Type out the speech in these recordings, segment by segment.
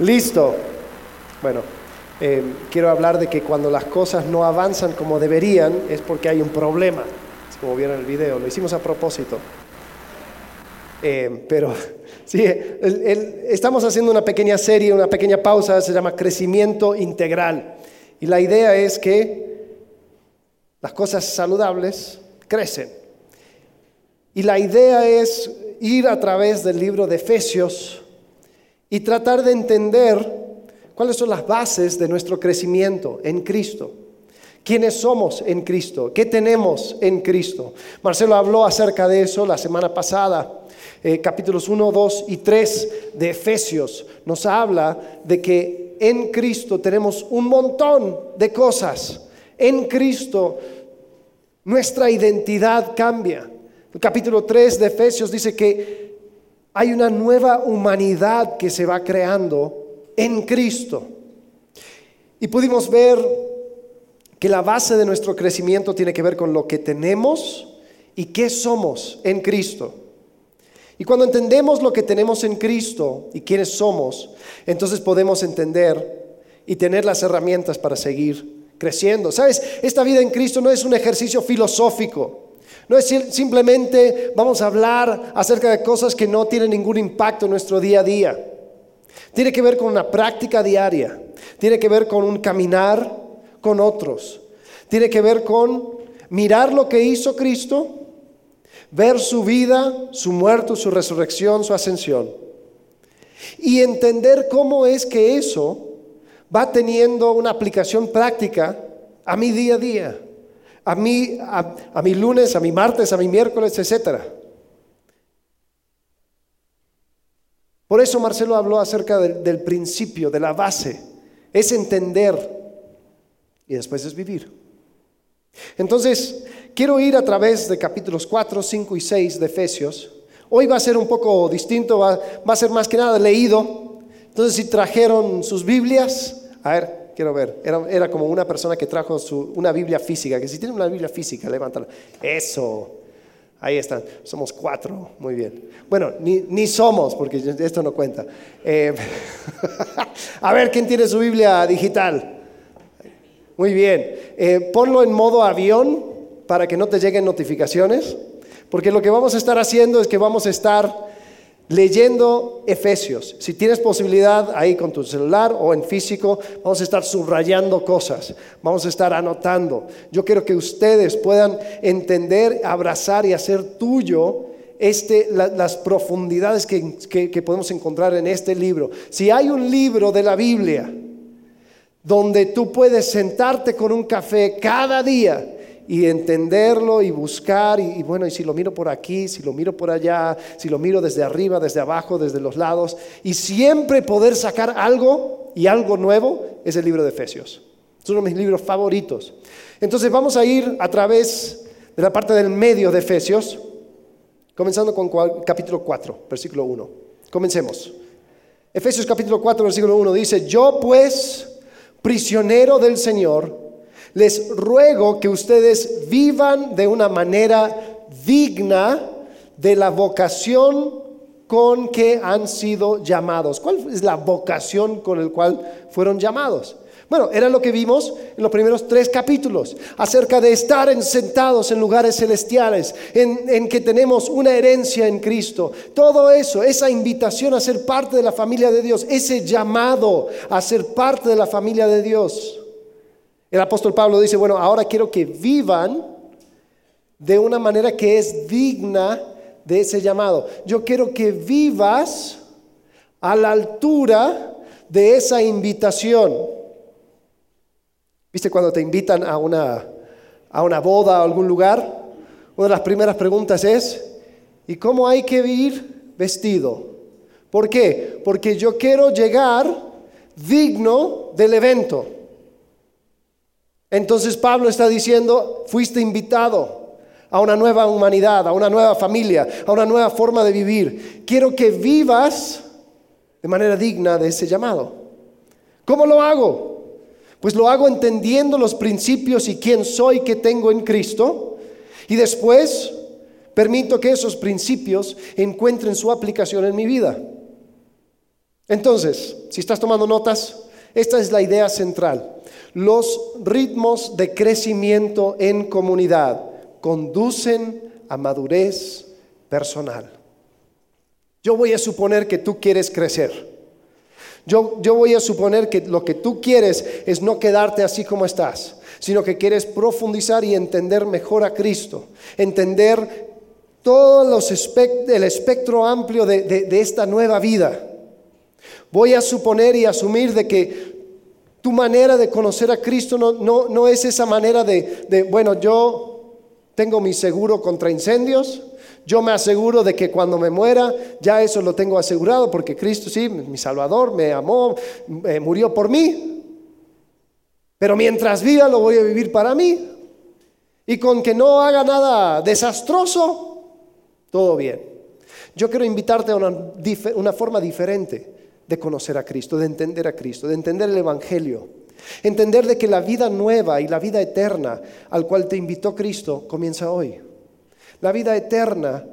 Listo. Bueno, eh, quiero hablar de que cuando las cosas no avanzan como deberían es porque hay un problema. Como vieron en el video, lo hicimos a propósito. Eh, pero sí, estamos haciendo una pequeña serie, una pequeña pausa, se llama Crecimiento Integral. Y la idea es que las cosas saludables crecen. Y la idea es ir a través del libro de Efesios y tratar de entender cuáles son las bases de nuestro crecimiento en Cristo. ¿Quiénes somos en Cristo? ¿Qué tenemos en Cristo? Marcelo habló acerca de eso la semana pasada. Eh, capítulos 1, 2 y 3 de Efesios nos habla de que en Cristo tenemos un montón de cosas. En Cristo nuestra identidad cambia. El capítulo 3 de Efesios dice que hay una nueva humanidad que se va creando en Cristo. Y pudimos ver que la base de nuestro crecimiento tiene que ver con lo que tenemos y qué somos en Cristo. Y cuando entendemos lo que tenemos en Cristo y quiénes somos, entonces podemos entender y tener las herramientas para seguir creciendo. ¿Sabes? Esta vida en Cristo no es un ejercicio filosófico. No es simplemente vamos a hablar acerca de cosas que no tienen ningún impacto en nuestro día a día. Tiene que ver con una práctica diaria. Tiene que ver con un caminar con otros. Tiene que ver con mirar lo que hizo Cristo, ver su vida, su muerto, su resurrección, su ascensión. Y entender cómo es que eso va teniendo una aplicación práctica a mi día a día a mi, a, mi lunes, a mi martes, a mi miércoles, etc. Por eso Marcelo habló acerca del principio, de la base. Es entender y después es vivir. Entonces, quiero ir a través de capítulos 4, 5 y 6 de Efesios. Hoy va a ser un poco distinto, va, va a ser más que nada leído. Entonces, si trajeron sus Biblias, a ver, quiero ver. Era, como una persona que trajo su, una Biblia física, que si tiene una Biblia física, levántala. Eso. Ahí están. Somos cuatro. Muy bien. Bueno, ni, somos, porque esto no cuenta. Eh, a ver, ¿quién tiene su Biblia digital? Muy bien. Eh, ponlo en modo avión para que no te lleguen notificaciones. Porque lo que vamos a estar haciendo es que vamos a estar leyendo Efesios. Si tienes posibilidad ahí con tu celular o en físico, vamos a estar subrayando cosas, vamos a estar anotando. Yo quiero que ustedes puedan entender, abrazar y hacer tuyo este, las profundidades que podemos encontrar en este libro. Si hay un libro de la Biblia donde tú puedes sentarte con un café cada día, y entenderlo y buscar y, bueno, y si lo miro por aquí, si lo miro por allá, si lo miro desde arriba, desde abajo, desde los lados, y siempre poder sacar algo y algo nuevo, es el libro de Efesios. Es uno de mis libros favoritos. Entonces vamos a ir a través de la parte del medio de Efesios, comenzando con capítulo 4, versículo 1. Comencemos. Efesios capítulo 4, versículo 1 dice, yo pues, prisionero del Señor, les ruego que ustedes vivan de una manera digna de la vocación con que han sido llamados. ¿Cuál es la vocación con la cual fueron llamados? Bueno, era lo que vimos en los primeros tres capítulos, acerca de estar sentados en lugares celestiales, en, en, que tenemos una herencia en Cristo. Todo eso, esa invitación a ser parte de la familia de Dios, ese llamado a ser parte de la familia de Dios. El apóstol Pablo dice, bueno, ahora quiero que vivan de una manera que es digna de ese llamado. Yo quiero que vivas a la altura de esa invitación. ¿Viste cuando te invitan a una, a una boda o algún lugar? Una de las primeras preguntas es, ¿y cómo hay que ir vestido? ¿Por qué? Porque yo quiero llegar digno del evento. Entonces Pablo está diciendo, fuiste invitado a una nueva humanidad, a una nueva familia, a una nueva forma de vivir. Quiero que vivas de manera digna de ese llamado. ¿Cómo lo hago? Pues lo hago entendiendo los principios y quién soy que tengo en Cristo. Y después permito que esos principios encuentren su aplicación en mi vida. Entonces, si estás tomando notas, esta es la idea central. Los ritmos de crecimiento en comunidad conducen a madurez personal. Yo voy a suponer que tú quieres crecer. Yo, yo, voy a suponer que lo que tú quieres es no quedarte así como estás, sino que quieres profundizar y entender mejor a Cristo, entender todo los el espectro amplio de, esta nueva vida. Voy a suponer y asumir de que tu manera de conocer a Cristo no, no, no es esa manera de, de, bueno, yo tengo mi seguro contra incendios, yo me aseguro de que cuando me muera, ya eso lo tengo asegurado, porque Cristo, sí, mi Salvador, me amó, eh, murió por mí. Pero mientras viva, lo voy a vivir para mí. Y con que no haga nada desastroso, todo bien. Yo quiero invitarte a una, una forma diferente de conocer a Cristo, de entender a Cristo, de entender el Evangelio. Entender de que la vida nueva y la vida eterna al cual te invitó Cristo comienza hoy. La vida eterna,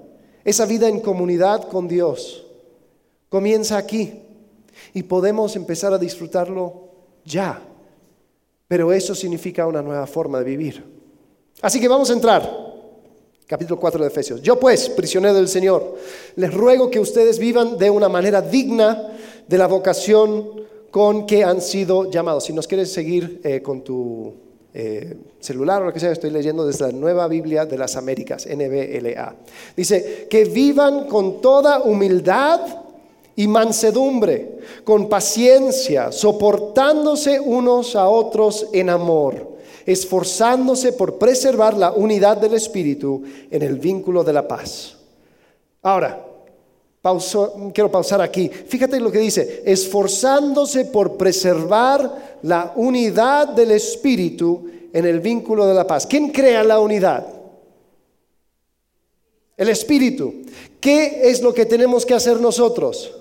esa vida en comunidad con Dios, comienza aquí y podemos empezar a disfrutarlo ya. Pero eso significa una nueva forma de vivir. Así que vamos a entrar. Capítulo 4 de Efesios. Yo pues, prisionero del Señor, les ruego que ustedes vivan de una manera digna de la vocación con que han sido llamados. Si nos quieres seguir eh, con tu eh, celular o lo que sea, estoy leyendo desde la Nueva Biblia de las Américas, NBLA. Dice, que vivan con toda humildad y mansedumbre, con paciencia, soportándose unos a otros en amor, esforzándose por preservar la unidad del Espíritu en el vínculo de la paz. Ahora, quiero pausar aquí. Fíjate lo que dice, esforzándose por preservar la unidad del Espíritu en el vínculo de la paz. ¿Quién crea la unidad? El Espíritu. ¿Qué es lo que tenemos que hacer nosotros?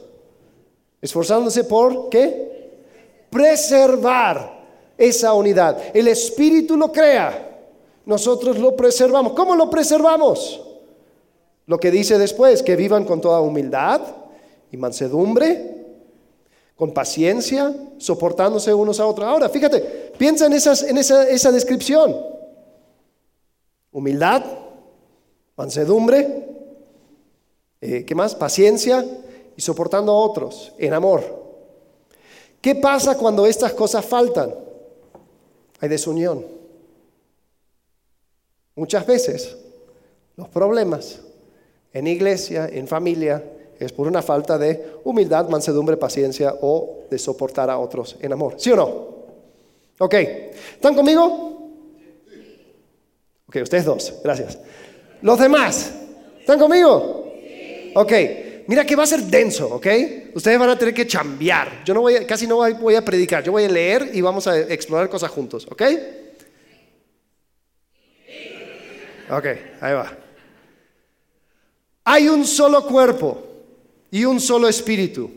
Esforzándose por, ¿qué? Preservar esa unidad. El Espíritu lo crea. Nosotros lo preservamos. ¿Cómo lo preservamos? Lo que dice después, que vivan con toda humildad y mansedumbre, con paciencia, soportándose unos a otros. Ahora, fíjate, piensa en, esa, descripción. Humildad, mansedumbre, eh, ¿qué más? Paciencia y soportando a otros en amor. ¿Qué pasa cuando estas cosas faltan? Hay desunión. Muchas veces los problemas en iglesia, en familia, es por una falta de humildad, mansedumbre, paciencia o de soportar a otros en amor. ¿Sí o no? Ok, ¿están conmigo? Ok, ustedes dos, gracias. Los demás, ¿están conmigo? Ok, mira que va a ser denso, ¿ok? Ustedes van a tener que chambear. Yo no voy casi no voy a predicar, yo voy a leer y vamos a explorar cosas juntos, ¿ok? Ok, ahí va. Hay un solo cuerpo y un solo espíritu,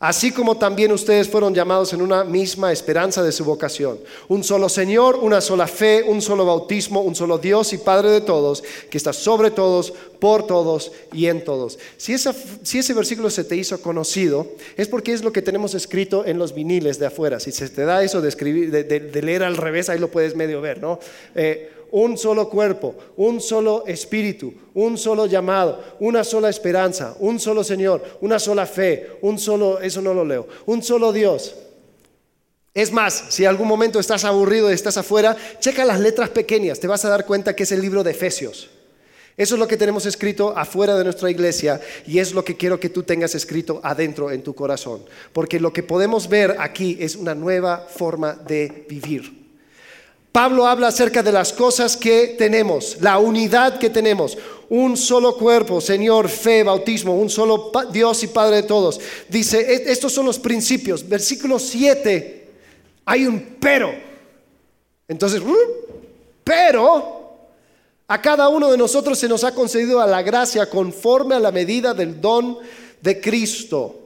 así como también ustedes fueron llamados en una misma esperanza de su vocación. Un solo Señor, una sola fe, un solo bautismo, un solo Dios y Padre de todos, que está sobre todos, por todos y en todos. Si, ese versículo se te hizo conocido, es porque es lo que tenemos escrito en los viniles de afuera. Si se te da eso de, escribir, de, leer al revés, ahí lo puedes medio ver, ¿no? Eh, un solo cuerpo, un solo espíritu, un solo llamado, una sola esperanza, un solo Señor, una sola fe, un solo, eso no lo leo, un solo Dios. Es más, si algún momento estás aburrido y estás afuera, checa las letras pequeñas, te vas a dar cuenta que es el libro de Efesios. Eso es lo que tenemos escrito afuera de nuestra iglesia y es lo que quiero que tú tengas escrito adentro en tu corazón. Porque lo que podemos ver aquí es una nueva forma de vivir. Pablo habla acerca de las cosas que tenemos, la unidad que tenemos, un solo cuerpo, Señor, fe, bautismo, un solo Dios y Padre de todos. Dice, e-, estos son los principios. Versículo 7, hay un pero. Entonces, uh, pero a cada uno de nosotros se nos ha concedido a la gracia conforme a la medida del don de Cristo.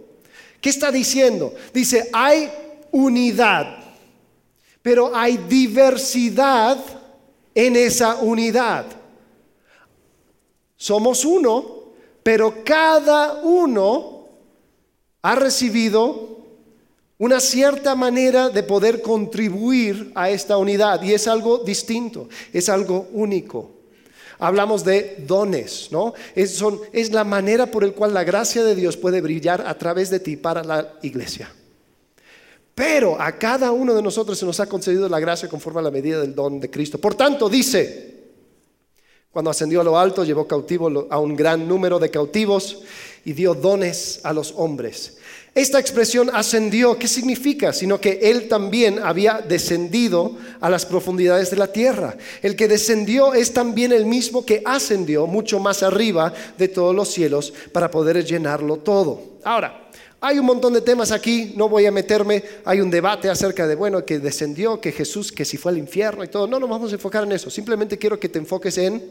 ¿Qué está diciendo? Dice, hay unidad pero hay diversidad en esa unidad. Somos uno, pero cada uno ha recibido una cierta manera de poder contribuir a esta unidad y es algo distinto, es algo único. Hablamos de dones, ¿no? Es, la manera por la cual la gracia de Dios puede brillar a través de ti para la iglesia. Pero a cada uno de nosotros se nos ha concedido la gracia conforme a la medida del don de Cristo. Por tanto, dice, cuando ascendió a lo alto, llevó cautivo a un gran número de cautivos y dio dones a los hombres. Esta expresión ascendió, ¿qué significa? Sino que Él también había descendido a las profundidades de la tierra. El que descendió es también el mismo que ascendió mucho más arriba de todos los cielos para poder llenarlo todo. Ahora, hay un montón de temas aquí, no voy a meterme, hay un debate acerca de, bueno, que descendió, que Jesús, que si fue al infierno y todo. No nos vamos a enfocar en eso, simplemente quiero que te enfoques en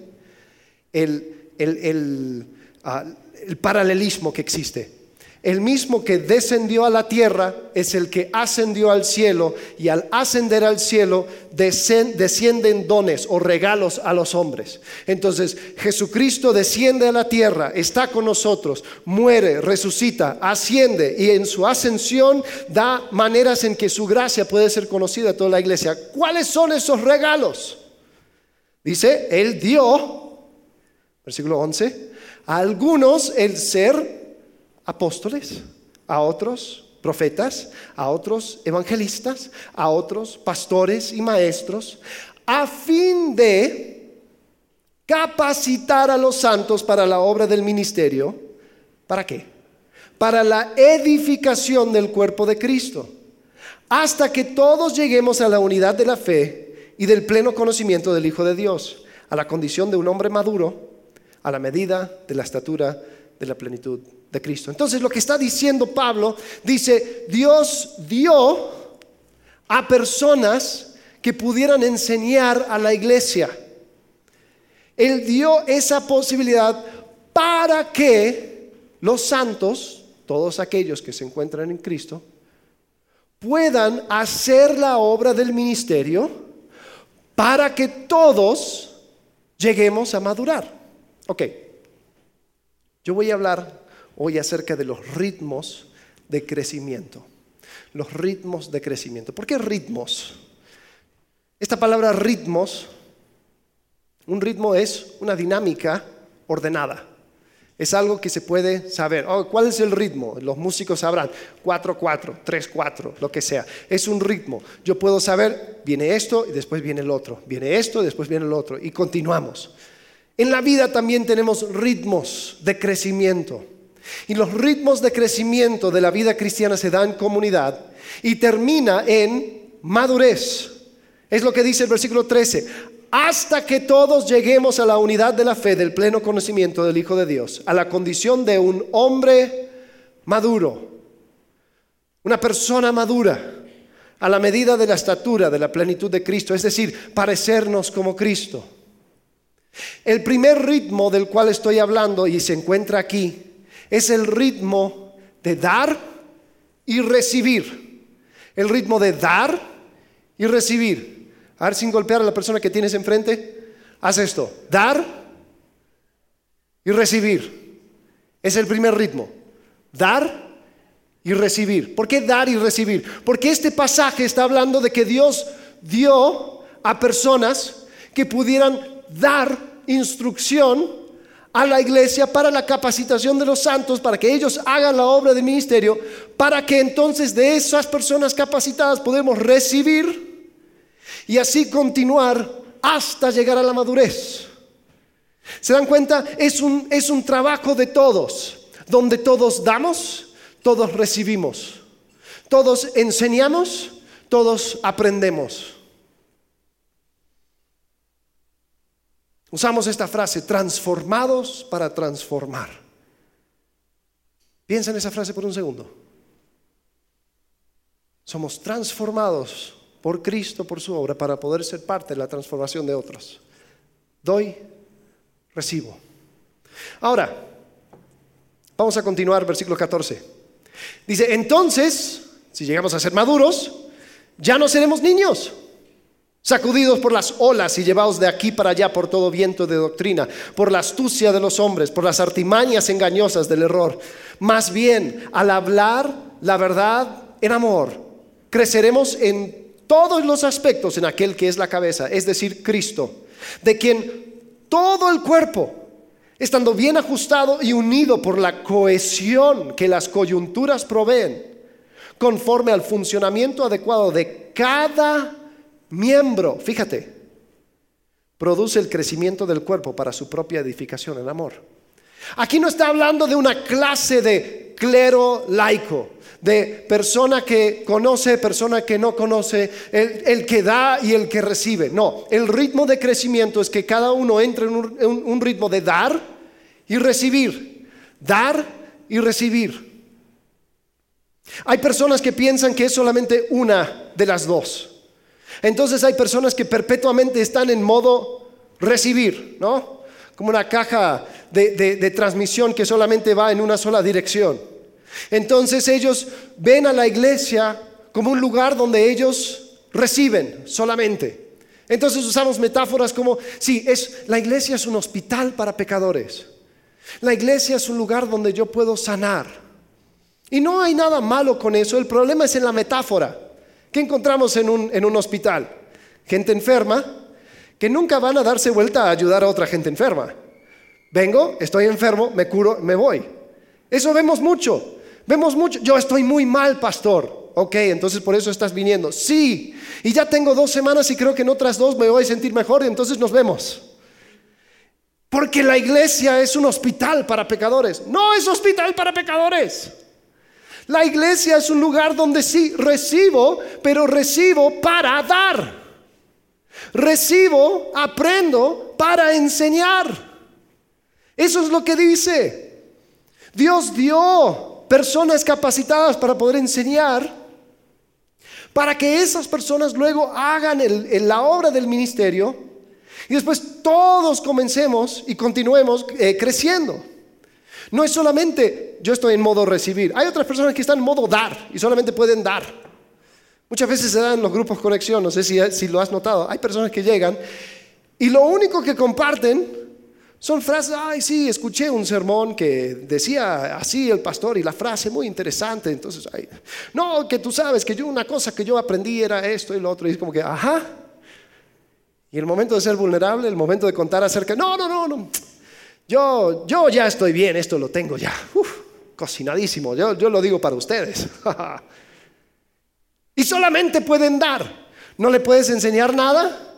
el, el, ah, el paralelismo que existe. El mismo que descendió a la tierra es el que ascendió al cielo y al ascender al cielo descienden dones o regalos a los hombres. Entonces Jesucristo desciende a la tierra, está con nosotros, muere, resucita, asciende y en su ascensión da maneras en que su gracia puede ser conocida a toda la iglesia. ¿Cuáles son esos regalos? Dice, Él dio, versículo 11, a algunos el ser apóstoles, a otros profetas, a otros evangelistas, a otros pastores y maestros, a fin de capacitar a los santos para la obra del ministerio. ¿Para qué? Para la edificación del cuerpo de Cristo, hasta que todos lleguemos a la unidad de la fe y del pleno conocimiento del Hijo de Dios, a la condición de un hombre maduro, a la medida de la estatura de la plenitud de Cristo. Entonces lo que está diciendo Pablo dice, Dios dio a personas que pudieran enseñar a la iglesia. Él dio esa posibilidad para que los santos, todos aquellos que se encuentran en Cristo, puedan hacer la obra del ministerio para que todos lleguemos a madurar. Ok, yo voy a hablar hoy acerca de los ritmos de crecimiento. Los ritmos de crecimiento. ¿Por qué ritmos? Esta palabra ritmos, un ritmo es una dinámica ordenada. Es algo que se puede saber. Oh, ¿Cuál es el ritmo? Los músicos sabrán. 4-4, 3-4, lo que sea. Es un ritmo. Yo puedo saber, viene esto y después viene el otro. Viene esto y después viene el otro. Y continuamos. En la vida también tenemos ritmos de crecimiento. Y los ritmos de crecimiento de la vida cristiana se dan en comunidad y termina en madurez. Es lo que dice el versículo 13. Hasta que todos lleguemos a la unidad de la fe, del pleno conocimiento del Hijo de Dios, a la condición de un hombre maduro, una persona madura, a la medida de la estatura, de la plenitud de Cristo, es decir, parecernos como Cristo. El primer ritmo del cual estoy hablando y se encuentra aquí es el ritmo de dar y recibir. El ritmo de dar y recibir. A ver sin golpear a la persona que tienes enfrente. Haz esto. Dar y recibir. Es el primer ritmo. Dar y recibir. ¿Por qué dar y recibir? Porque este pasaje está hablando de que Dios dio a personas que pudieran dar instrucción a la iglesia para la capacitación de los santos, para que ellos hagan la obra de ministerio, para que entonces de esas personas capacitadas podemos recibir y así continuar hasta llegar a la madurez. ¿Se dan cuenta? Es un, es un trabajo de todos, donde todos damos, todos recibimos, todos enseñamos, todos aprendemos. Usamos esta frase, transformados para transformar. Piensa en esa frase por un segundo. Somos transformados por Cristo, por su obra, para poder ser parte de la transformación de otros. Doy, recibo. Ahora, vamos a continuar, versículo 14. Dice, entonces, si llegamos a ser maduros, ya no seremos niños sacudidos por las olas y llevados de aquí para allá por todo viento de doctrina, por la astucia de los hombres, por las artimañas engañosas del error. Más bien, al hablar la verdad en amor, creceremos en todos los aspectos en aquel que es la cabeza, es decir, Cristo, de quien todo el cuerpo, estando bien ajustado y unido por la cohesión que las coyunturas proveen, conforme al funcionamiento adecuado de cada miembro, fíjate, produce el crecimiento del cuerpo para su propia edificación en amor. Aquí no está hablando de una clase de clero laico, de persona que conoce, persona que no conoce, el, que da y el que recibe. No, el ritmo de crecimiento es que cada uno entre en un ritmo de dar y recibir, dar y recibir. Hay personas que piensan que es solamente una de las dos. Entonces hay personas que perpetuamente están en modo recibir, ¿no? Como una caja de, transmisión que solamente va en una sola dirección. Entonces ellos ven a la iglesia como un lugar donde ellos reciben solamente. Entonces usamos metáforas como, sí, es, la iglesia es un hospital para pecadores. La iglesia es un lugar donde yo puedo sanar. Y no hay nada malo con eso, el problema es en la metáfora. ¿Qué encontramos en un, en un hospital? Gente enferma que nunca van a darse vuelta a ayudar a otra gente enferma. Vengo, estoy enfermo, me curo, me voy. Eso vemos mucho. Vemos mucho. Yo estoy muy mal, pastor. Ok, entonces por eso estás viniendo. Sí, y ya tengo dos semanas y creo que en otras dos me voy a sentir mejor y entonces nos vemos. Porque la iglesia es un hospital para pecadores. No es hospital para pecadores. La iglesia es un lugar donde sí recibo, pero recibo para dar. Recibo, aprendo para enseñar. Eso es lo que dice. Dios dio personas capacitadas para poder enseñar, para que esas personas luego hagan la obra del ministerio y después todos comencemos y continuemos eh, creciendo. No es solamente yo estoy en modo recibir. Hay otras personas que están en modo dar y solamente pueden dar. Muchas veces se dan los grupos conexión, no sé si, lo has notado. Hay personas que llegan y lo único que comparten son frases, ay sí, escuché un sermón que decía así el pastor y la frase muy interesante. Entonces, ay, no, que tú sabes que yo una cosa que yo aprendí era esto y lo otro. Y es como que, ajá. Y el momento de ser vulnerable, el momento de contar acerca, no, no, no, no. Yo, yo ya estoy bien, esto lo tengo ya. cocinadísimo, yo, yo lo digo para ustedes. y solamente pueden dar. No le puedes enseñar nada.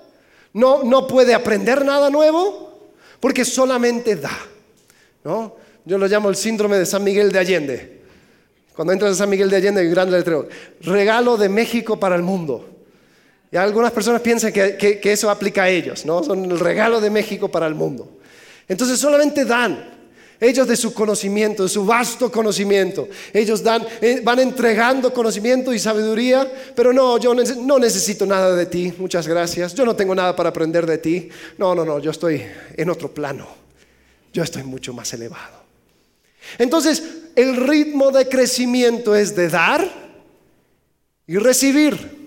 No, no puede aprender nada nuevo. Porque solamente da. ¿no? Yo lo llamo el síndrome de San Miguel de Allende. Cuando entras a San Miguel de Allende hay un gran letrero. Regalo de México para el mundo. Y algunas personas piensan que, que eso aplica a ellos, ¿no? Son el regalo de México para el mundo. Entonces solamente dan. Ellos de su conocimiento, de su vasto conocimiento. Ellos dan, eh, van entregando conocimiento y sabiduría, pero no, yo no necesito nada de ti, muchas gracias. Yo no tengo nada para aprender de ti. No, no, no, yo estoy en otro plano. Yo estoy mucho más elevado. Entonces, el ritmo de crecimiento es de dar y recibir.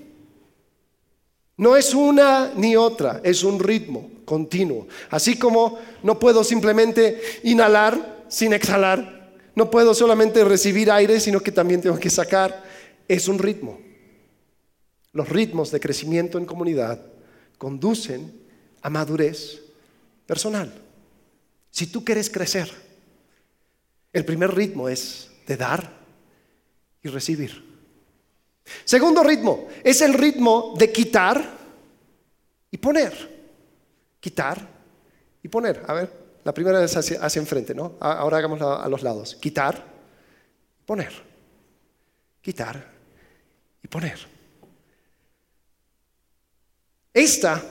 No es una ni otra, es un ritmo continuo. Así como no puedo simplemente inhalar sin exhalar, no puedo solamente recibir aire, sino que también tengo que sacar, es un ritmo. Los ritmos de crecimiento en comunidad conducen a madurez personal. Si tú quieres crecer, el primer ritmo es de dar y recibir. Segundo ritmo es el ritmo de quitar y poner. Quitar y poner. A ver, la primera es hacia, enfrente, ¿no? Ahora hagámoslo a los lados. Quitar poner. Quitar y poner. Esta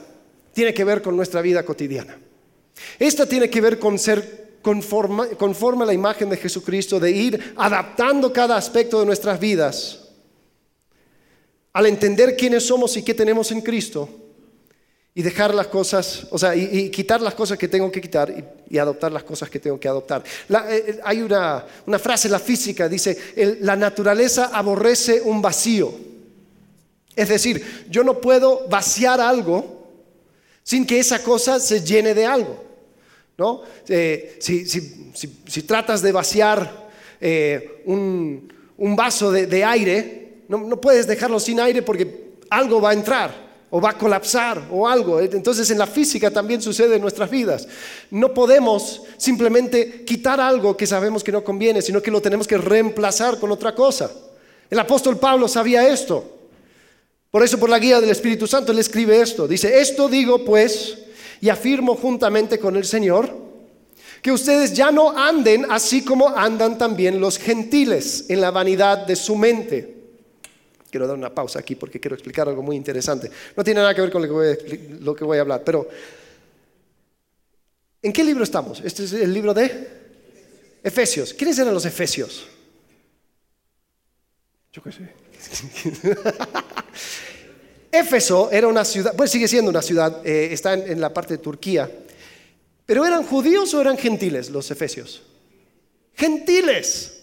tiene que ver con nuestra vida cotidiana. Esta tiene que ver con ser conforme a la imagen de Jesucristo, de ir adaptando cada aspecto de nuestras vidas al entender quiénes somos y qué tenemos en Cristo y dejar las cosas, o sea, y, quitar las cosas que tengo que quitar y, adoptar las cosas que tengo que adoptar. Eh, eh, hay una, frase en la física, dice, la naturaleza aborrece un vacío. Es decir, yo no puedo vaciar algo sin que esa cosa se llene de algo. ¿no? Eh, si, tratas de vaciar un, vaso de aire, No, no puedes dejarlo sin aire porque algo va a entrar o va a colapsar o algo. Entonces en la física también sucede en nuestras vidas. No podemos simplemente quitar algo que sabemos que no conviene, sino que lo tenemos que reemplazar con otra cosa. El apóstol Pablo sabía esto. Por eso por la guía del Espíritu Santo él escribe esto. Dice, esto digo pues y afirmo juntamente con el Señor, que ustedes ya no anden así como andan también los gentiles en la vanidad de su mente Quiero dar una pausa aquí porque quiero explicar algo muy interesante. No tiene nada que ver con lo que voy a, hablar, pero ¿en qué libro estamos? Este es el libro de Efesios. ¿Quiénes eran los Efesios? Yo qué sé. Éfeso era una ciudad, pues sigue siendo una ciudad, eh, está en la parte de Turquía, pero ¿eran judíos o eran gentiles los efesios? Gentiles.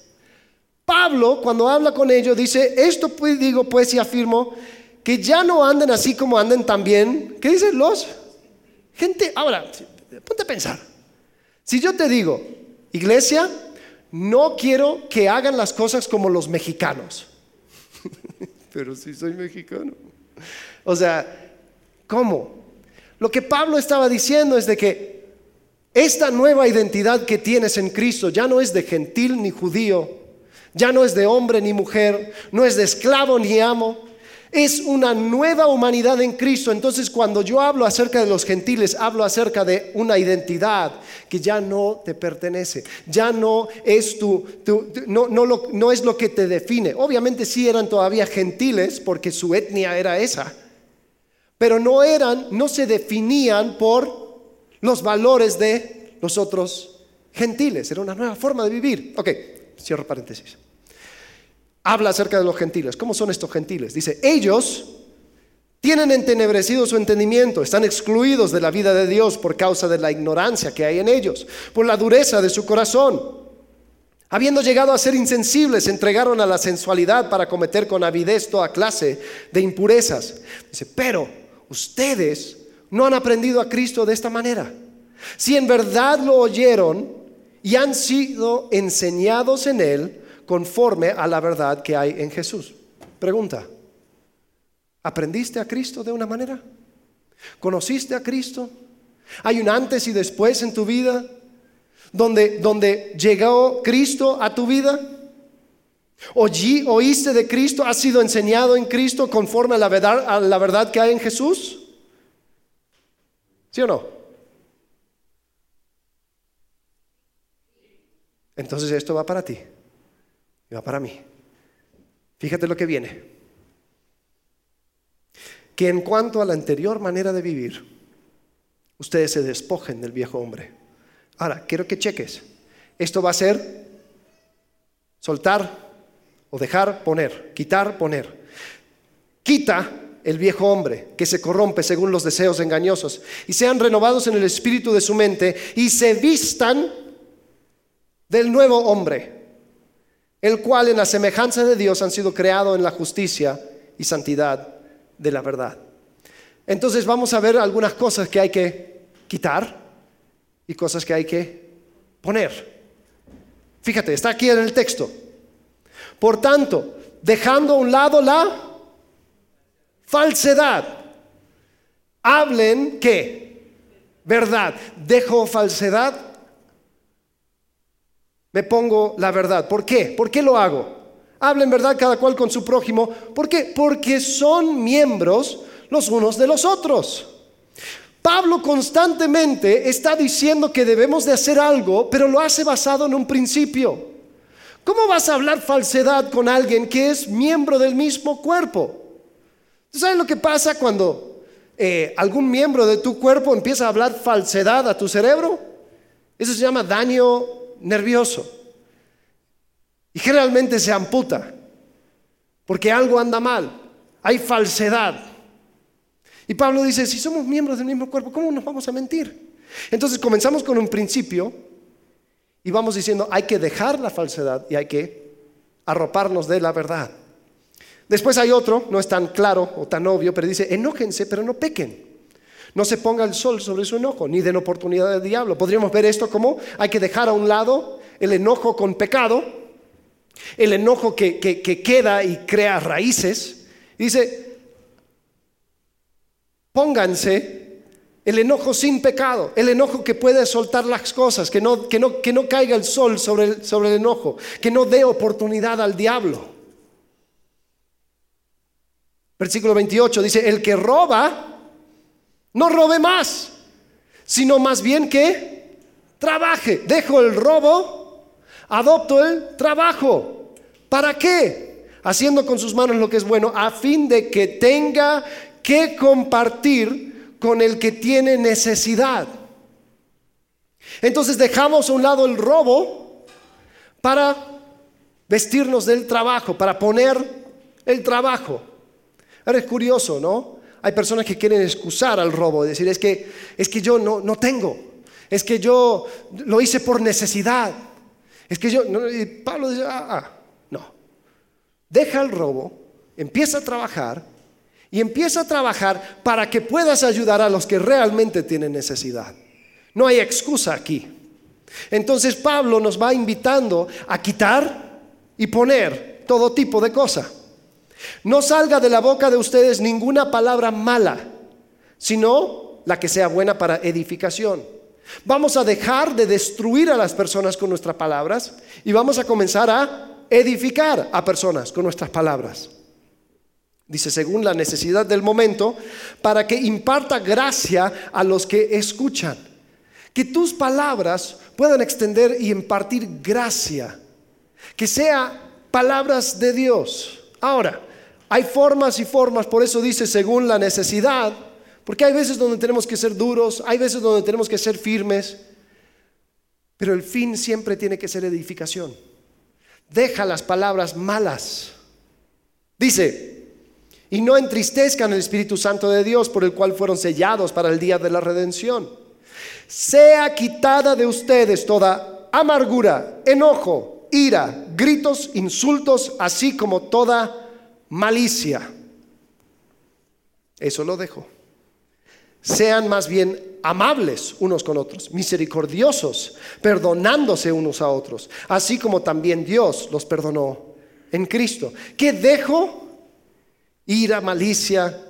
Pablo, cuando habla con ellos, dice, esto pues digo pues y afirmo, que ya no anden así como anden también, ¿qué dicen los? Gente, ahora, ponte a pensar. Si yo te digo, iglesia, no quiero que hagan las cosas como los mexicanos. Pero si soy mexicano. O sea, ¿cómo? Lo que Pablo estaba diciendo es de que esta nueva identidad que tienes en Cristo ya no es de gentil ni judío, ya no es de hombre ni mujer, no es de esclavo ni amo. Es una nueva humanidad en Cristo. Entonces cuando yo hablo acerca de los gentiles, hablo acerca de una identidad que ya no te pertenece. Ya no es, tu, no, no es lo que te define. Obviamente sí eran todavía gentiles porque su etnia era esa. Pero no eran, no se definían por los valores de los otros gentiles. Era una nueva forma de vivir. Ok, cierro paréntesis habla acerca de los gentiles. ¿Cómo son estos gentiles? Dice, ellos tienen entenebrecido su entendimiento, están excluidos de la vida de Dios por causa de la ignorancia que hay en ellos, por la dureza de su corazón. Habiendo llegado a ser insensibles, se entregaron a la sensualidad para cometer con avidez toda clase de impurezas. Dice, pero ustedes no han aprendido a Cristo de esta manera. Si en verdad lo oyeron y han sido enseñados en Él, conforme a la verdad que hay en Jesús. Pregunta, ¿aprendiste a Cristo de una manera? ¿Conociste a Cristo? ¿Hay un antes y después en tu vida? ¿Donde, donde llegó Cristo a tu vida? ¿Oíste de Cristo? ¿Has sido enseñado en Cristo conforme a la verdad que hay en Jesús? ¿Sí o no? Entonces esto va para ti va para mí. Fíjate lo que viene. Que en cuanto a la anterior manera de vivir, ustedes se despojen del viejo hombre. Ahora, quiero que cheques. Esto va a ser soltar o dejar, poner, quitar, poner. Quita el viejo hombre que se corrompe según los deseos engañosos y sean renovados en el espíritu de su mente y se vistan del nuevo hombre el cual en la semejanza de Dios han sido creados en la justicia y santidad de la verdad. Entonces vamos a ver algunas cosas que hay que quitar y cosas que hay que poner. Fíjate, está aquí en el texto. Por tanto, dejando a un lado la falsedad, hablen qué? Verdad. Dejo falsedad, me pongo la verdad. ¿Por qué? ¿Por qué lo hago? Hablen verdad cada cual con su prójimo. ¿Por qué? Porque son miembros los unos de los otros. Pablo constantemente está diciendo que debemos de hacer algo, pero lo hace basado en un principio. ¿Cómo vas a hablar falsedad con alguien que es miembro del mismo cuerpo? ¿Sabes lo que pasa cuando eh, algún miembro de tu cuerpo empieza a hablar falsedad a tu cerebro? Eso se llama daño nervioso. Y generalmente se amputa, porque algo anda mal, hay falsedad. Y Pablo dice, si somos miembros del mismo cuerpo, ¿cómo nos vamos a mentir? Entonces comenzamos con un principio y vamos diciendo, hay que dejar la falsedad y hay que arroparnos de la verdad. Después hay otro, no es tan claro o tan obvio, pero dice, enójense, pero no pequen. No se ponga el sol sobre su enojo, ni den oportunidad del diablo. Podríamos ver esto como hay que dejar a un lado el enojo con pecado el enojo que, que queda y crea raíces. Dice, pónganse el enojo sin pecado, el enojo que puede soltar las cosas, que no, que no, que no caiga el sol sobre el, sobre el enojo, que no dé oportunidad al diablo. Versículo 28 dice, el que roba, no robe más, sino más bien que trabaje. Dejo el robo, adopto el trabajo. ¿Para qué? Haciendo con sus manos lo que es bueno, a fin de que tenga que compartir con el que tiene necesidad. Entonces dejamos a un lado el robo para vestirnos del trabajo, para poner el trabajo. Ahora es curioso, ¿no? Hay personas que quieren excusar al robo, decir, es que, es que yo no, no tengo, es que yo lo hice por necesidad, es que yo, no, y Pablo dice, ah, ah, no, deja el robo, empieza a trabajar y empieza a trabajar para que puedas ayudar a los que realmente tienen necesidad. No hay excusa aquí. Entonces Pablo nos va invitando a quitar y poner todo tipo de cosas. No salga de la boca de ustedes ninguna palabra mala, sino la que sea buena para edificación. Vamos a dejar de destruir a las personas con nuestras palabras y vamos a comenzar a edificar a personas con nuestras palabras. Dice, según la necesidad del momento, para que imparta gracia a los que escuchan. Que tus palabras puedan extender y impartir gracia. Que sea palabras de Dios. Ahora, hay formas y formas, por eso dice según la necesidad, porque hay veces donde tenemos que ser duros, hay veces donde tenemos que ser firmes, pero el fin siempre tiene que ser edificación. Deja las palabras malas. Dice, y no entristezcan el Espíritu Santo de Dios por el cual fueron sellados para el día de la redención. Sea quitada de ustedes toda amargura, enojo, ira, gritos, insultos, así como toda malicia. Eso lo dejo. Sean más bien amables unos con otros, misericordiosos, perdonándose unos a otros, así como también Dios los perdonó en Cristo. ¿Qué dejo? ira, malicia.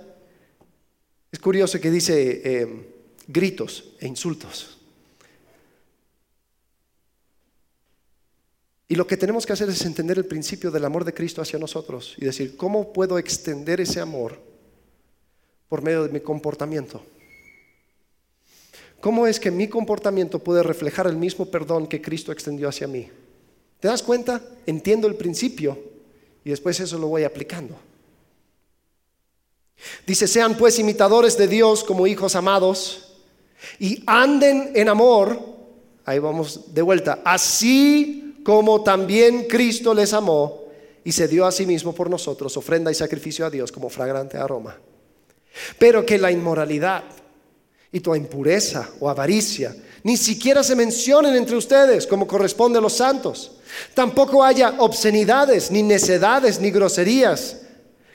Es curioso que dice eh, gritos e insultos. Y lo que tenemos que hacer es entender el principio del amor de Cristo hacia nosotros y decir, ¿cómo puedo extender ese amor por medio de mi comportamiento? ¿Cómo es que mi comportamiento puede reflejar el mismo perdón que Cristo extendió hacia mí? ¿Te das cuenta? Entiendo el principio y después eso lo voy aplicando. Dice, sean pues imitadores de Dios como hijos amados y anden en amor, ahí vamos de vuelta, así como también Cristo les amó y se dio a sí mismo por nosotros, ofrenda y sacrificio a Dios como fragrante aroma. Pero que la inmoralidad y tu impureza o avaricia ni siquiera se mencionen entre ustedes como corresponde a los santos. Tampoco haya obscenidades, ni necedades, ni groserías,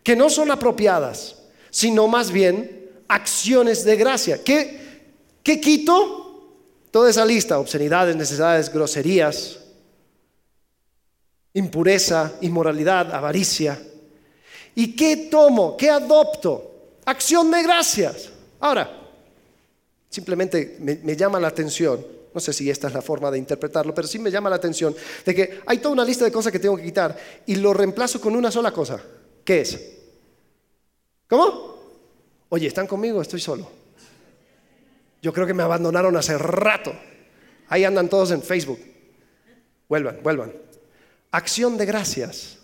que no son apropiadas sino más bien acciones de gracia. ¿Qué, qué quito? Toda esa lista, obscenidades, necesidades, groserías, impureza, inmoralidad, avaricia. ¿Y qué tomo? ¿Qué adopto? Acción de gracias. Ahora, simplemente me, llama la atención, no sé si esta es la forma de interpretarlo, pero sí me llama la atención de que hay toda una lista de cosas que tengo que quitar y lo reemplazo con una sola cosa. ¿Qué es? ¿Cómo? Oye, ¿están conmigo? Estoy solo. Yo creo que me abandonaron hace rato. Ahí andan todos en Facebook. Vuelvan, vuelvan. Acción de gracias.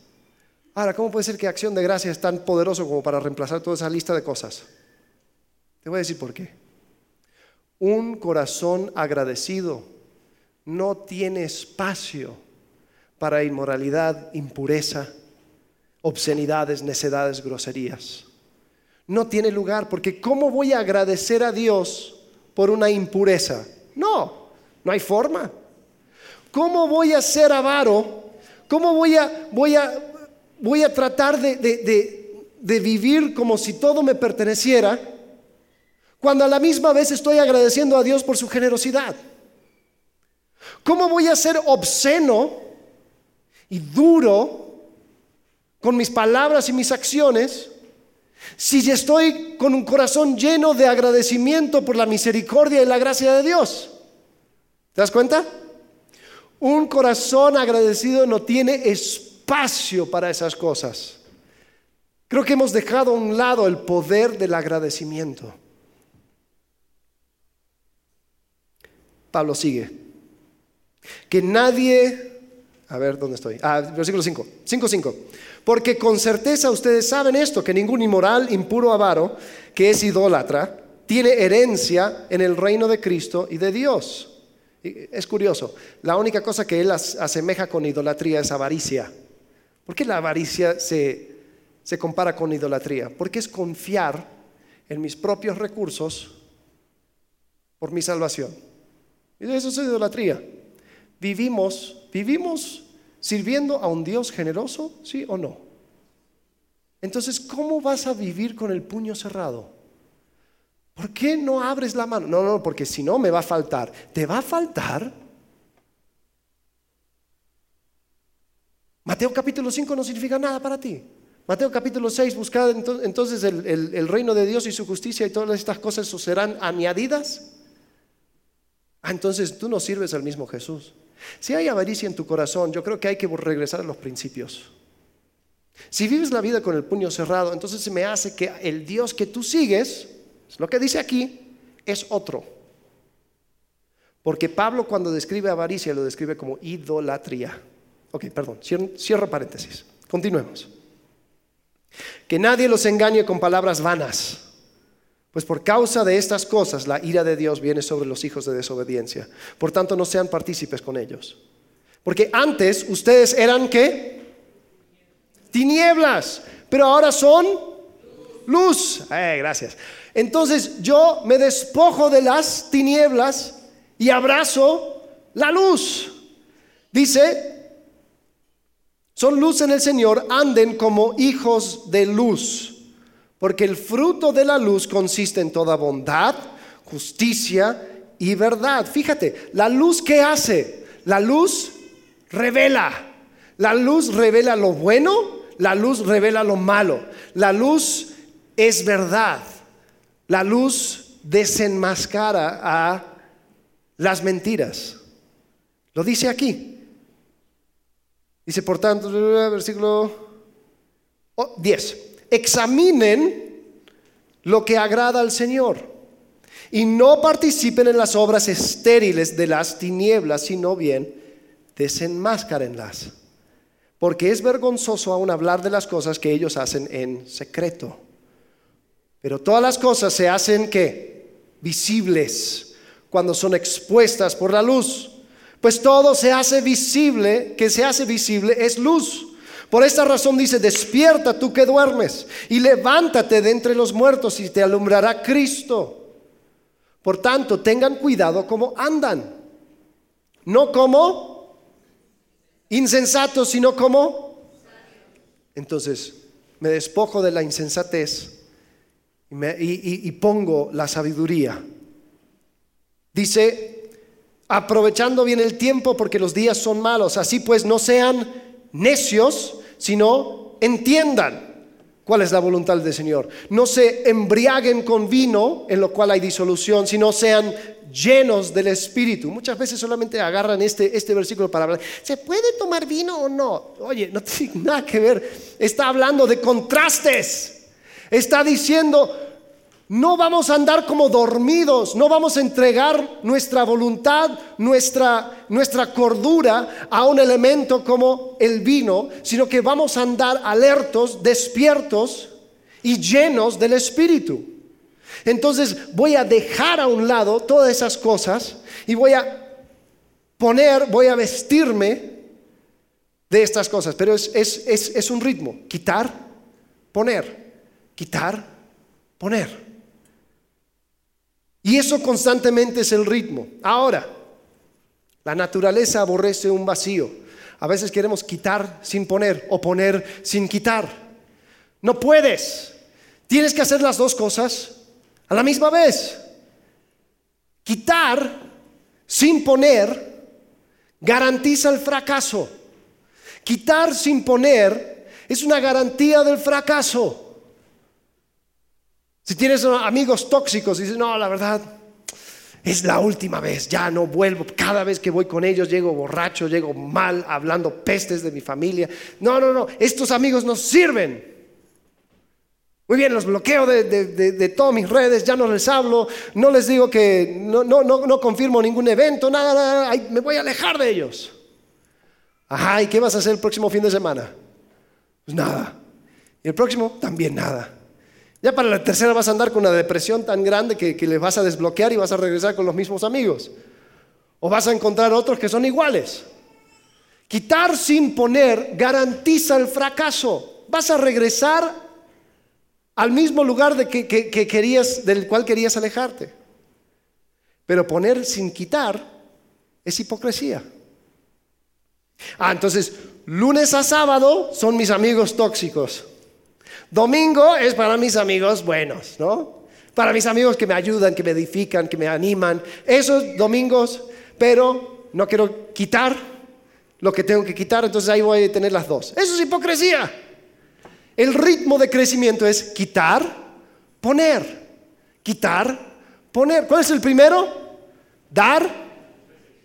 Ahora, ¿cómo puede ser que acción de gracias es tan poderoso como para reemplazar toda esa lista de cosas? Te voy a decir por qué. Un corazón agradecido no tiene espacio para inmoralidad, impureza, obscenidades, necedades, groserías no tiene lugar, porque ¿cómo voy a agradecer a Dios por una impureza? No, no hay forma. ¿Cómo voy a ser avaro? ¿Cómo voy a, voy a, voy a tratar de, de vivir como si todo me perteneciera cuando a la misma vez estoy agradeciendo a Dios por su generosidad? ¿Cómo voy a ser obsceno y duro con mis palabras y mis acciones, si estoy con un corazón lleno de agradecimiento por la misericordia y la gracia de Dios. ¿Te das cuenta? Un corazón agradecido no tiene espacio para esas cosas. Creo que hemos dejado a un lado el poder del agradecimiento. Pablo sigue. Que nadie, a ver, ¿dónde estoy? Ah, versículo 5, 5, 5. Porque con certeza ustedes saben esto, que ningún inmoral, impuro, avaro, que es idólatra, tiene herencia en el reino de Cristo y de Dios. Es curioso, la única cosa que él asemeja con idolatría es avaricia. ¿Por qué la avaricia se, se compara con idolatría? Porque es confiar en mis propios recursos por mi salvación. Y eso es idolatría. Vivimos, vivimos sirviendo a un Dios generoso, ¿sí o no? Entonces, ¿cómo vas a vivir con el puño cerrado? ¿Por qué no abres la mano? No, no, porque si no me va a faltar. ¿Te va a faltar? Mateo capítulo 5 no significa nada para ti. Mateo capítulo 6, buscad entonces el, reino de Dios y su justicia y todas estas cosas serán añadidas. Ah, entonces tú no sirves al mismo Jesús. Si hay avaricia en tu corazón, yo creo que hay que regresar a los principios. Si vives la vida con el puño cerrado, entonces se me hace que el Dios que tú sigues lo que dice aquí es otro. Porque Pablo cuando describe avaricia lo describe como idolatría. Ok, perdón, cierro, paréntesis. Continuemos. Que nadie los engañe con palabras vanas. Pues por causa de estas cosas la ira de Dios viene sobre los hijos de desobediencia. Por tanto, no sean partícipes con ellos. Porque antes ustedes eran qué? Tinieblas. Pero ahora son luz. Eh, gracias. Entonces yo me despojo de las tinieblas y abrazo la luz. Dice, son luz en el Señor, anden como hijos de luz, porque el fruto de la luz consiste en toda bondad, justicia y verdad. Fíjate, la luz que hace, la luz revela, la luz revela lo bueno, la luz revela lo malo, la luz es verdad. La luz desenmascara a las mentiras. Lo dice aquí. Dice, por tanto, versículo 10. Examinen lo que agrada al Señor y no participen en las obras estériles de las tinieblas, sino bien desenmáscarenlas. Porque es vergonzoso aún hablar de las cosas que ellos hacen en secreto. Pero todas las cosas se hacen que visibles cuando son expuestas por la luz. Pues todo se hace visible, que se hace visible es luz. Por esta razón dice, despierta tú que duermes y levántate de entre los muertos y te alumbrará Cristo. Por tanto, tengan cuidado como andan. No como insensatos, sino como... Entonces, me despojo de la insensatez y, pongo la sabiduría. Dice, aprovechando bien el tiempo porque los días son malos, así pues no sean necios, sino entiendan cuál es la voluntad del Señor. No se embriaguen con vino, en lo cual hay disolución, sino sean llenos del Espíritu. Muchas veces solamente agarran este, este versículo para hablar, ¿se puede tomar vino o no? Oye, no tiene nada que ver, está hablando de contrastes. Está diciendo, no vamos a andar como dormidos, no vamos a entregar nuestra voluntad, nuestra, nuestra cordura a un elemento como el vino, sino que vamos a andar alertos, despiertos y llenos del Espíritu. Entonces voy a dejar a un lado todas esas cosas y voy a poner, voy a vestirme de estas cosas, pero es, es un ritmo, quitar, poner, quitar, poner. Y eso constantemente es el ritmo. Ahora, la naturaleza aborrece un vacío. A veces queremos quitar sin poner o poner sin quitar. No puedes. Tienes que hacer las dos cosas a la misma vez. Quitar sin poner garantiza el fracaso. Quitar sin poner es una garantía del fracaso. Si tienes amigos tóxicos dices, no, la verdad, es la última vez, ya no vuelvo. Cada vez que voy con ellos llego borracho, llego mal, hablando pestes de mi familia. No, no, no, estos amigos no sirven. Muy bien, los bloqueo de, todas mis redes, ya no les hablo, no les digo que no, no, no, no confirmo ningún evento, nada, nada, me voy a alejar de ellos. Ajá, ¿y qué vas a hacer el próximo fin de semana? Pues nada. Y el próximo, también nada. Ya para la tercera vas a andar con una depresión tan grande que, que vas a desbloquear y vas a regresar con los mismos amigos. O vas a encontrar otros que son iguales. Quitar sin poner garantiza el fracaso. Vas a regresar al mismo lugar de que, querías, del cual querías alejarte. Pero poner sin quitar es hipocresía. Ah, entonces, lunes a sábado son mis amigos tóxicos. Domingo es para mis amigos buenos, ¿no? Para mis amigos que me ayudan, que me edifican, que me animan. Esos domingos, pero no quiero quitar lo que tengo que quitar, entonces ahí voy a tener las dos. Eso es hipocresía. El ritmo de crecimiento es quitar, poner, quitar, poner. ¿Cuál es el primero? Dar,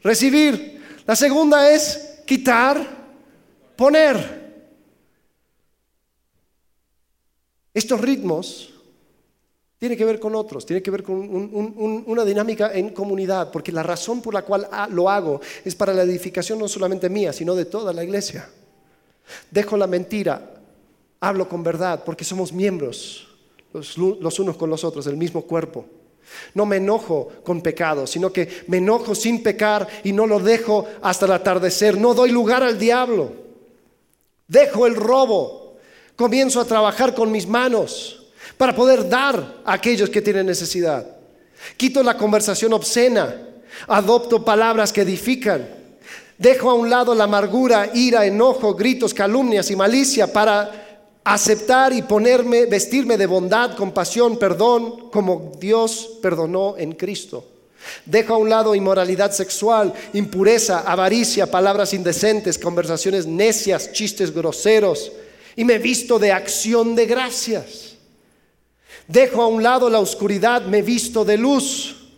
recibir. La segunda es quitar, poner. Estos ritmos tienen que ver con otros, tienen que ver con una dinámica en comunidad, porque la razón por la cual lo hago es para la edificación no solamente mía, sino de toda la iglesia. Dejo la mentira, hablo con verdad, porque somos miembros los, unos con los otros del mismo cuerpo. No me enojo con pecado, sino que me enojo sin pecar y no lo dejo hasta el atardecer. No doy lugar al diablo. Dejo el robo. Comienzo a trabajar con mis manos para poder dar a aquellos que tienen necesidad. Quito la conversación obscena. Adopto palabras que edifican. Dejo a un lado la amargura, ira, enojo, gritos, calumnias y malicia para aceptar y ponerme, vestirme de bondad, compasión, perdón, como Dios perdonó en Cristo. Dejo a un lado inmoralidad sexual, impureza, avaricia, palabras indecentes, conversaciones necias, chistes groseros, y me visto de acción de gracias. Dejo a un lado la oscuridad, me visto de luz.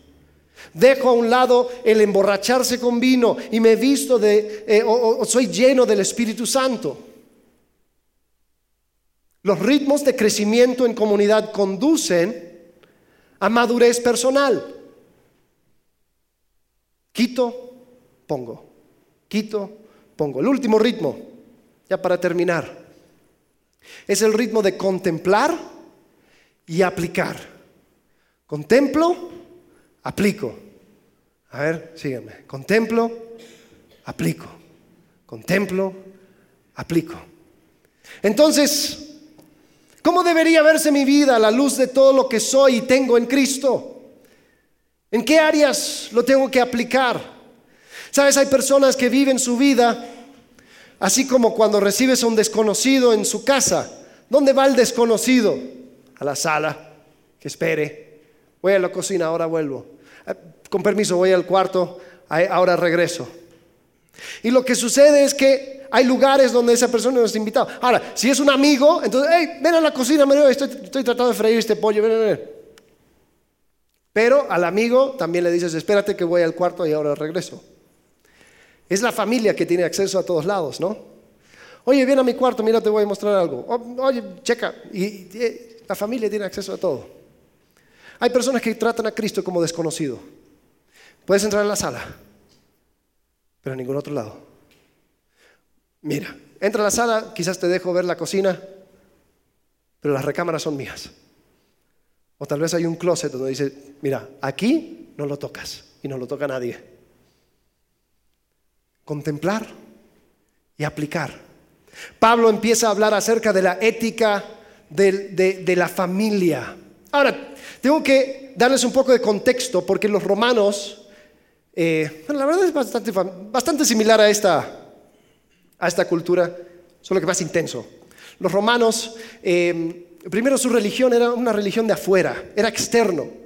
Dejo a un lado el emborracharse con vino y me visto de, eh, o soy lleno del Espíritu Santo. Los ritmos de crecimiento en comunidad conducen a madurez personal. Quito, pongo. Quito, pongo. El último ritmo, ya para terminar, es el ritmo de contemplar y aplicar. Contemplo, aplico. A ver, sígueme. Contemplo, aplico. Contemplo, aplico. Entonces, ¿Cómo debería verse mi vida a la luz de todo lo que soy y tengo en Cristo? ¿En qué áreas lo tengo que aplicar? Sabes, hay personas que viven su vida así como cuando recibes a un desconocido en su casa. ¿Dónde va el desconocido? A la sala, que espere. Voy a la cocina, ahora vuelvo. Eh, con permiso, voy al cuarto, ahora regreso. Y lo que sucede es que hay lugares donde esa persona nos invitado. Ahora, si es un amigo, entonces, hey, ven a la cocina, estoy, estoy tratando de freír este pollo, ven, ven. Pero al amigo también le dices, espérate que voy al cuarto y ahora regreso. Es la familia que tiene acceso a todos lados, ¿no? Oye, ven a mi cuarto, mira, te voy a mostrar algo. Oye, checa. Eh, la familia tiene acceso a todo. Hay personas que tratan a Cristo como desconocido. Puedes entrar a la sala, pero en ningún otro lado. Mira, entra a la sala, quizás te dejo ver la cocina, pero las recámaras son mías. O tal vez hay un closet donde dice, mira, aquí no lo tocas y no lo toca nadie. Contemplar y aplicar. Pablo empieza a hablar acerca de la ética de, la familia. Ahora, tengo que darles un poco de contexto porque los romanos, eh, la verdad es bastante, bastante similar a esta, a esta cultura, solo que más intenso. Los romanos, eh, primero su religión era una religión de afuera, era externo.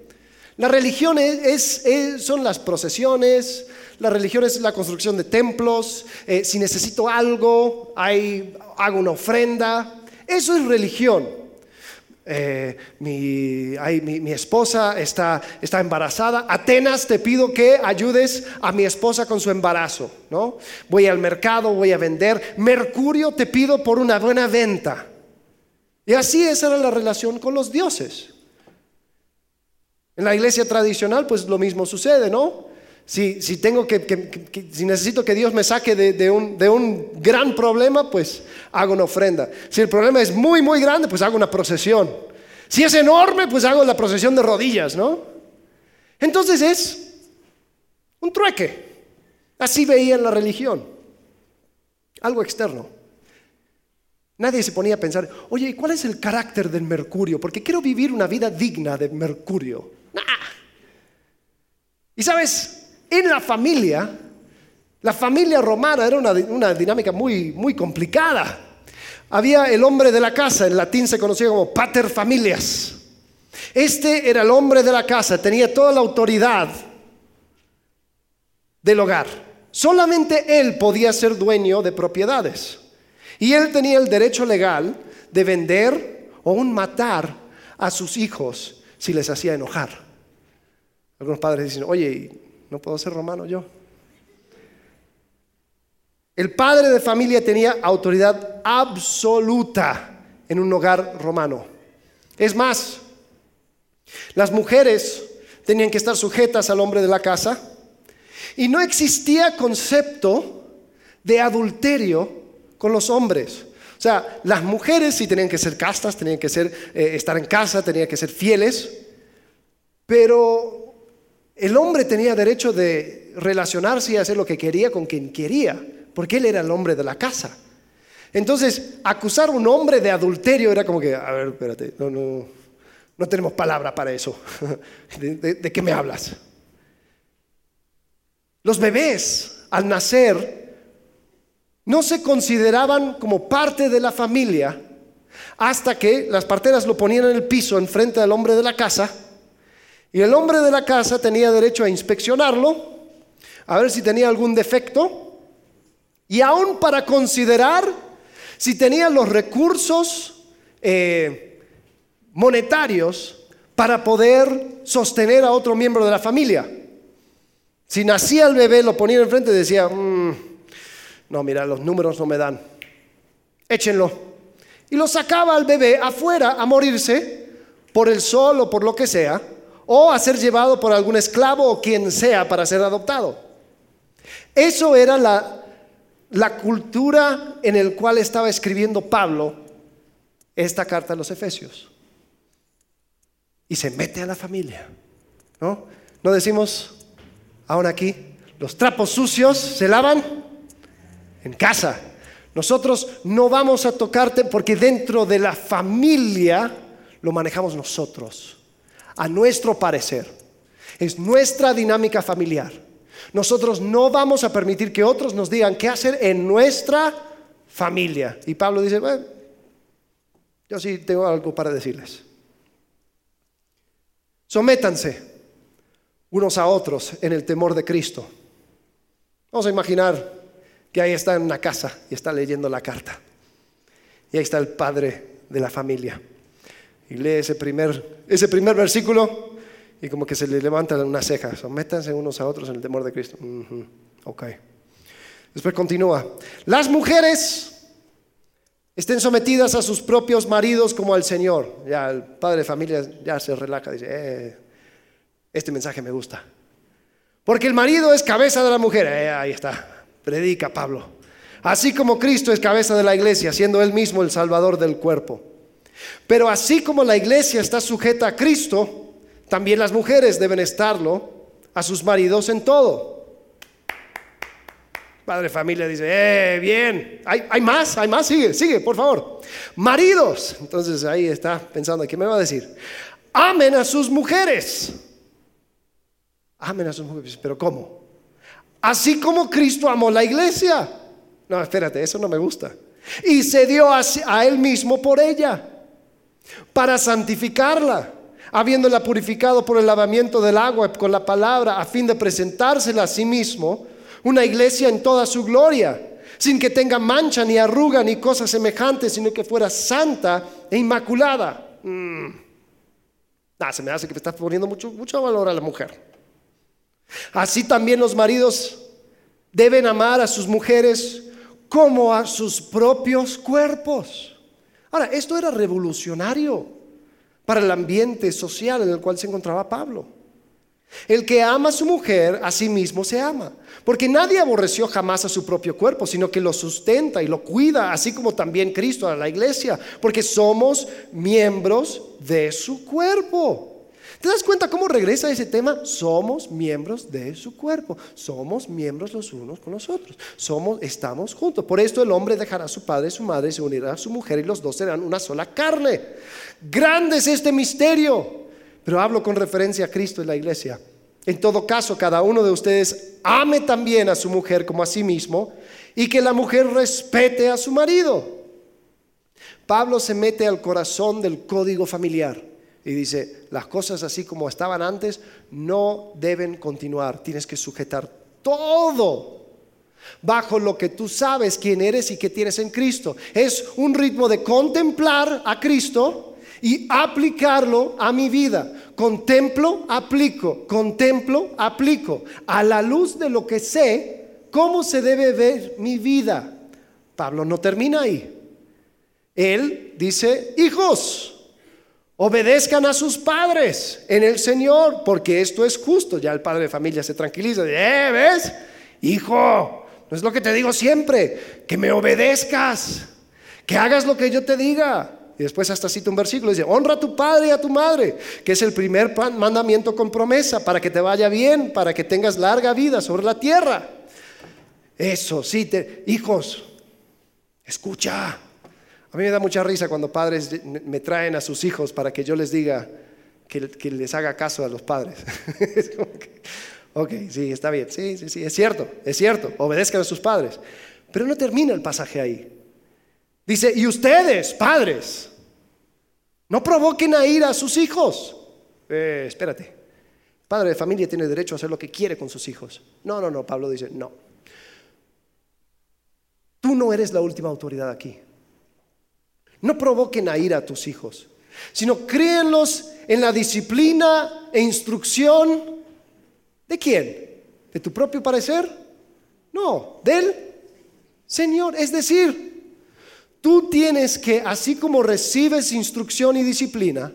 La religión es, son las procesiones, la religión es la construcción de templos, eh, si necesito algo, hago una ofrenda. Eso es religión. Eh, mi, esposa está, está, embarazada. Atenas, te pido que ayudes a mi esposa con su embarazo. ¿no? Voy al mercado, voy a vender. Mercurio, te pido por una buena venta. Y así esa era la relación con los dioses. En la iglesia tradicional, pues lo mismo sucede, ¿no? Si, necesito que Dios me saque de, un, de un gran problema, pues hago una ofrenda. Si el problema es muy, muy grande, pues hago una procesión. Si es enorme, pues hago la procesión de rodillas, ¿no? Entonces es un trueque. Así veían la religión. Algo externo. Nadie se ponía a pensar, oye, ¿y cuál es el carácter del Mercurio? Porque quiero vivir una vida digna de Mercurio. Y sabes, en la familia, la familia romana era una, dinámica muy, muy complicada. Había el hombre de la casa, en latín se conocía como pater familias. Este era el hombre de la casa, tenía toda la autoridad del hogar. Solamente él podía ser dueño de propiedades. Y él tenía el derecho legal de vender o aún matar a sus hijos si les hacía enojar. Algunos padres dicen, oye, ¿no puedo ser romano yo? El padre de familia tenía autoridad absoluta en un hogar romano. Es más, las mujeres tenían que estar sujetas al hombre de la casa y no existía concepto de adulterio con los hombres. O sea, las mujeres sí tenían que ser castas, tenían que ser, eh, estar en casa, tenían que ser fieles, pero el hombre tenía derecho de relacionarse y hacer lo que quería con quien quería, porque él era el hombre de la casa. Entonces, acusar a un hombre de adulterio era como que, a ver, espérate, no, no, no tenemos palabra para eso. ¿De, qué me hablas? Los bebés, al nacer, no se consideraban como parte de la familia hasta que las parteras lo ponían en el piso enfrente del hombre de la casa y el hombre de la casa tenía derecho a inspeccionarlo, a ver si tenía algún defecto, y aún para considerar si tenía los recursos eh, monetarios para poder sostener a otro miembro de la familia. Si nacía el bebé, lo ponía enfrente y decía, mm, no, mira, los números no me dan, échenlo. Y lo sacaba al bebé afuera a morirse por el sol o por lo que sea o a ser llevado por algún esclavo o quien sea para ser adoptado. Eso era la, la cultura en el cual estaba escribiendo Pablo esta carta a los Efesios. Y se mete a la familia. ¿No? ¿No decimos ahora aquí, los trapos sucios se lavan en casa? Nosotros no vamos a tocarte porque dentro de la familia lo manejamos nosotros a nuestro parecer. Es nuestra dinámica familiar. Nosotros no vamos a permitir que otros nos digan qué hacer en nuestra familia. Y Pablo dice, bueno, yo sí tengo algo para decirles. Sométanse unos a otros en el temor de Cristo. Vamos a imaginar que ahí está en una casa y está leyendo la carta. Y ahí está el padre de la familia y lee ese primer, ese primer versículo y como que se le levanta una ceja. Sométanse unos a otros en el temor de Cristo. Ok. Después continúa. Las mujeres estén sometidas a sus propios maridos como al Señor. Ya el padre de familia ya se relaja, dice, eh, este mensaje me gusta. Porque el marido es cabeza de la mujer. Eh, ahí está, predica Pablo. Así como Cristo es cabeza de la iglesia, siendo él mismo el salvador del cuerpo. Pero así como la iglesia está sujeta a Cristo, también las mujeres deben estarlo a sus maridos en todo. Padre familia dice, eh, bien, ¿Hay, más, hay más, sigue, sigue, por favor. Maridos, entonces ahí está pensando, ¿qué me va a decir? Amen a sus mujeres. Amen a sus mujeres, pero ¿cómo? Así como Cristo amó la iglesia. No, espérate, eso no me gusta. Y se dio a él mismo por ella para santificarla, habiéndola purificado por el lavamiento del agua con la palabra, a fin de presentársela a sí mismo, una iglesia en toda su gloria, sin que tenga mancha ni arruga ni cosa semejante, sino que fuera santa e inmaculada. Mm. se me hace que me estás poniendo mucho, mucho valor a la mujer. Así también los maridos deben amar a sus mujeres como a sus propios cuerpos. Ahora, esto era revolucionario para el ambiente social en el cual se encontraba Pablo. El que ama a su mujer, a sí mismo se ama. Porque nadie aborreció jamás a su propio cuerpo, sino que lo sustenta y lo cuida, así como también Cristo a la iglesia, porque somos miembros de su cuerpo. ¿Te das cuenta cómo regresa ese tema? Somos miembros de su cuerpo, somos miembros los unos con los otros, somos, estamos juntos. Por esto el hombre dejará a su padre y su madre, se unirá a su mujer y los dos serán una sola carne. Grande es este misterio, pero hablo con referencia a Cristo y la iglesia. En todo caso, cada uno de ustedes ame también a su mujer como a sí mismo y que la mujer respete a su marido. Pablo se mete al corazón del código familiar y dice, las cosas así como estaban antes no deben continuar, tienes que sujetar todo bajo lo que tú sabes quién eres y qué tienes en Cristo. Es un ritmo de contemplar a Cristo y aplicarlo a mi vida. Contemplo, aplico, contemplo, aplico. A la luz de lo que sé, cómo se debe ver mi vida. Pablo no termina ahí. Él dice, hijos, Obedezcan a sus padres en el Señor, porque esto es justo. Ya el padre de familia se tranquiliza. Eh, ¿ves? Hijo, no es lo que te digo siempre, que me obedezcas, que hagas lo que yo te diga. Y después hasta cita un versículo, dice, honra a tu padre y a tu madre, que es el primer mandamiento con promesa, para que te vaya bien, para que tengas larga vida sobre la tierra. Eso, sí, te, hijos, escucha, a mí me da mucha risa cuando padres me traen a sus hijos para que yo les diga que, les haga caso a los padres. ok, sí, está bien, sí, sí, sí, es cierto, es cierto, obedezcan a sus padres. Pero no termina el pasaje ahí. Dice, y ustedes, padres, no provoquen a ir a sus hijos. Eh, espérate, padre de familia tiene derecho a hacer lo que quiere con sus hijos. No, no, no, Pablo dice, no. Tú no eres la última autoridad aquí. No provoquen a ira a tus hijos, sino créenlos en la disciplina e instrucción de quién? ¿De tu propio parecer? No, del Señor. Es decir, tú tienes que, así como recibes instrucción y disciplina,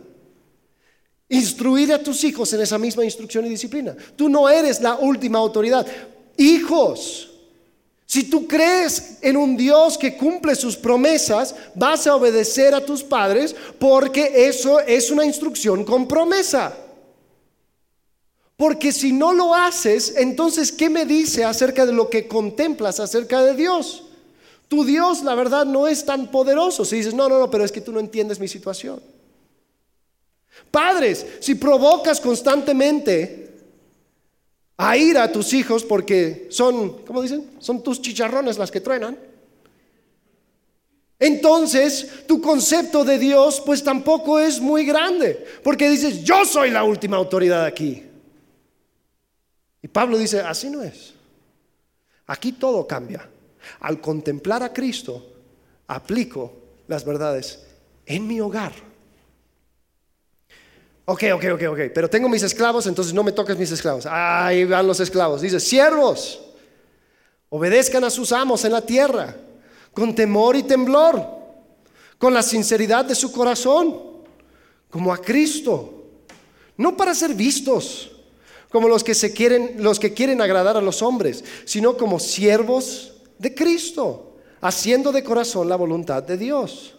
instruir a tus hijos en esa misma instrucción y disciplina. Tú no eres la última autoridad. Hijos, si tú crees en un Dios que cumple sus promesas, vas a obedecer a tus padres porque eso es una instrucción con promesa. Porque si no lo haces, entonces, ¿qué me dice acerca de lo que contemplas acerca de Dios? Tu Dios, la verdad, no es tan poderoso. Si dices, no, no, no, pero es que tú no entiendes mi situación. Padres, si provocas constantemente a ir a tus hijos porque son, ¿cómo dicen? Son tus chicharrones las que truenan. Entonces, tu concepto de Dios pues tampoco es muy grande, porque dices, yo soy la última autoridad aquí. Y Pablo dice, así no es. Aquí todo cambia. Al contemplar a Cristo, aplico las verdades en mi hogar. Ok, ok, ok, ok. Pero tengo mis esclavos, entonces no me toques mis esclavos. Ahí van los esclavos. Dice, siervos, obedezcan a sus amos en la tierra, con temor y temblor, con la sinceridad de su corazón, como a Cristo. No para ser vistos como los que se quieren, los que quieren agradar a los hombres, sino como siervos de Cristo, haciendo de corazón la voluntad de Dios.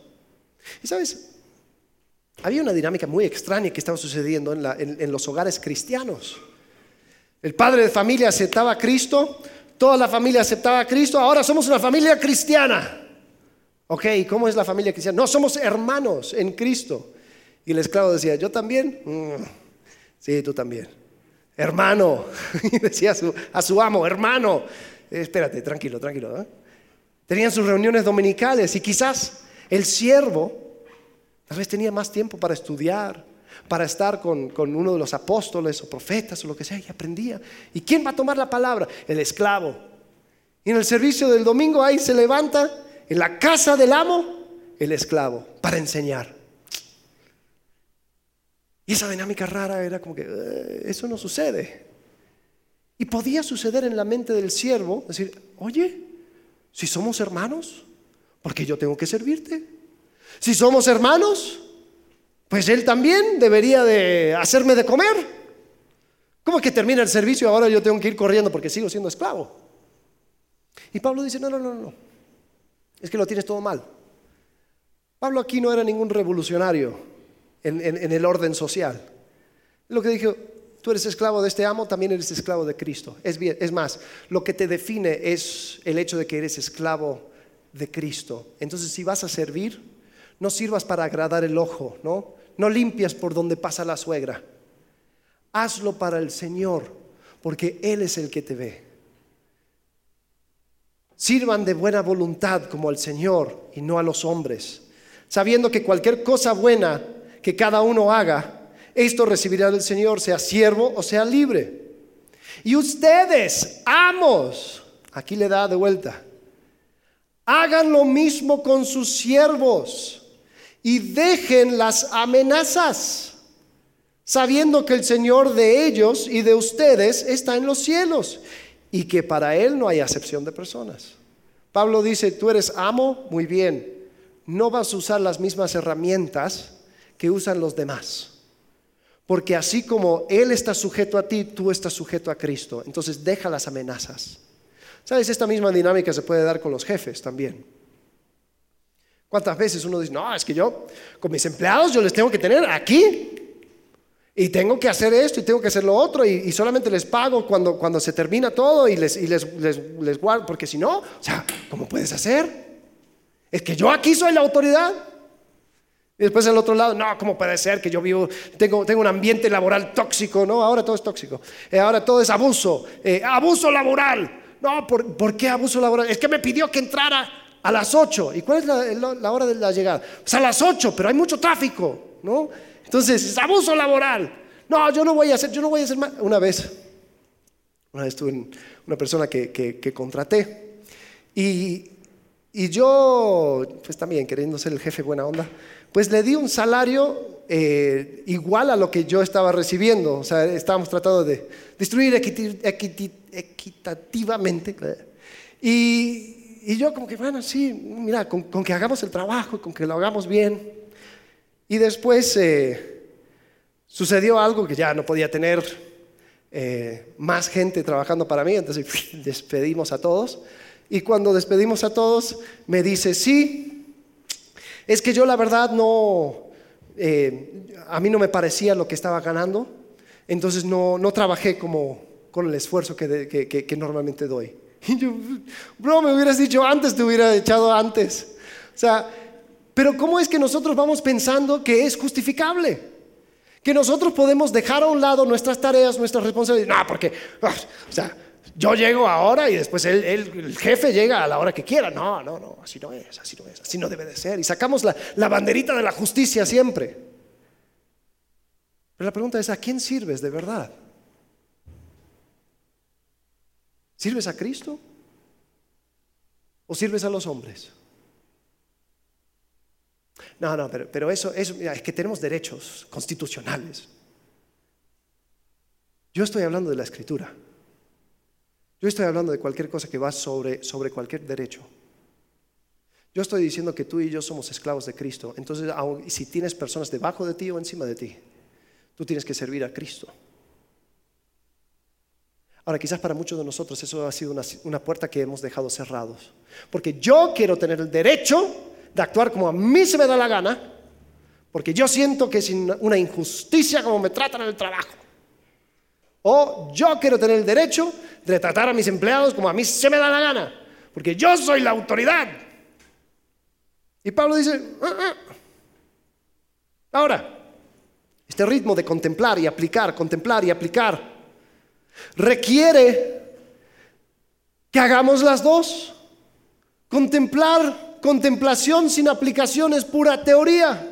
Y sabes, había una dinámica muy extraña que estaba sucediendo en, los hogares cristianos. El padre de familia aceptaba a Cristo, toda la familia aceptaba a Cristo, ahora somos una familia cristiana. Ok, ¿cómo es la familia cristiana? No, somos hermanos en Cristo. Y el esclavo decía, ¿yo también? Mm, sí, tú también. Hermano. Y decía a su, amo, hermano. Eh, espérate, tranquilo, tranquilo. ¿eh? Tenían sus reuniones dominicales y quizás el siervo Tal vez tenía más tiempo para estudiar, para estar con, uno de los apóstoles o profetas o lo que sea y aprendía. ¿Y quién va a tomar la palabra? El esclavo. Y en el servicio del domingo ahí se levanta en la casa del amo el esclavo para enseñar. Y esa dinámica rara era como que eh, eso no sucede. Y podía suceder en la mente del siervo, decir, oye, si somos hermanos, porque yo tengo que servirte. Si somos hermanos, pues él también debería de hacerme de comer. ¿Cómo que termina el servicio y ahora yo tengo que ir corriendo porque sigo siendo esclavo? Y Pablo dice, no, no, no, no, es que lo tienes todo mal. Pablo aquí no era ningún revolucionario en, el orden social. Lo que dijo, tú eres esclavo de este amo, también eres esclavo de Cristo. Es, bien, es más, lo que te define es el hecho de que eres esclavo de Cristo. Entonces, si vas a servir, no sirvas para agradar el ojo, ¿no? No limpias por donde pasa la suegra. Hazlo para el Señor, porque Él es el que te ve. Sirvan de buena voluntad como al Señor y no a los hombres, sabiendo que cualquier cosa buena que cada uno haga, esto recibirá del Señor, sea siervo o sea libre. Y ustedes, amos, aquí le da de vuelta, hagan lo mismo con sus siervos y dejen las amenazas, sabiendo que el Señor de ellos y de ustedes está en los cielos y que para Él no hay acepción de personas. Pablo dice, tú eres amo, muy bien, no vas a usar las mismas herramientas que usan los demás. Porque así como Él está sujeto a ti, tú estás sujeto a Cristo. Entonces deja las amenazas. ¿Sabes? Esta misma dinámica se puede dar con los jefes también. ¿Cuántas veces uno dice, no, es que yo con mis empleados yo les tengo que tener aquí y tengo que hacer esto y tengo que hacer lo otro y, solamente les pago cuando, cuando se termina todo y les, y les, les guardo, porque si no, o sea, ¿cómo puedes hacer? Es que yo aquí soy la autoridad. Y después al otro lado, no, ¿cómo puede ser que yo vivo, tengo, tengo un ambiente laboral tóxico? No, ahora todo es tóxico. Eh, ahora todo es abuso. Eh, abuso laboral. No, ¿por, qué abuso laboral? Es que me pidió que entrara a las 8. ¿Y cuál es la, hora de la llegada? Pues a las 8, pero hay mucho tráfico, ¿no? Entonces, es abuso laboral. No, yo no voy a hacer, yo no voy a hacer más. Una vez, una vez tuve una persona que, que contraté y y yo, pues también queriendo ser el jefe buena onda, pues le di un salario eh, igual a lo que yo estaba recibiendo. O sea, estábamos tratando de distribuir equitativamente. Y, y, yo como que, bueno, sí, mira, con, que hagamos el trabajo, con que lo hagamos bien. Y después eh, sucedió algo que ya no podía tener eh, más gente trabajando para mí, entonces despedimos a todos. Y cuando despedimos a todos, me dice, sí, es que yo la verdad no, eh, a mí no me parecía lo que estaba ganando, entonces no, no trabajé como con el esfuerzo que, que, normalmente doy. Y yo, bro, me hubieras dicho antes, te hubiera echado antes. O sea, pero ¿cómo es que nosotros vamos pensando que es justificable? Que nosotros podemos dejar a un lado nuestras tareas, nuestras responsabilidades. No, porque, ah, o sea, yo llego ahora y después el jefe llega a la hora que quiera. No, no, no, así no es, así no es, así no debe de ser. Y sacamos la, la banderita de la justicia siempre. Pero la pregunta es, ¿a quién sirves de verdad? ¿Sirves a Cristo? ¿O sirves a los hombres? No, no, pero, eso es que tenemos derechos constitucionales. Yo estoy hablando de la escritura. Yo estoy hablando de cualquier cosa que va sobre, sobre cualquier derecho. Yo estoy diciendo que tú y yo somos esclavos de Cristo. Entonces, si tienes personas debajo de ti o encima de ti, tú tienes que servir a Cristo. Ahora, quizás para muchos de nosotros eso ha sido una, puerta que hemos dejado cerrados. Porque yo quiero tener el derecho de actuar como a mí se me da la gana, porque yo siento que es una injusticia como me tratan en el trabajo. O yo quiero tener el derecho de tratar a mis empleados como a mí se me da la gana, porque yo soy la autoridad. Y Pablo dice, ah, ah". ahora, este ritmo de contemplar y aplicar, contemplar y aplicar, requiere que hagamos las dos. Contemplar, contemplación sin aplicación es pura teoría.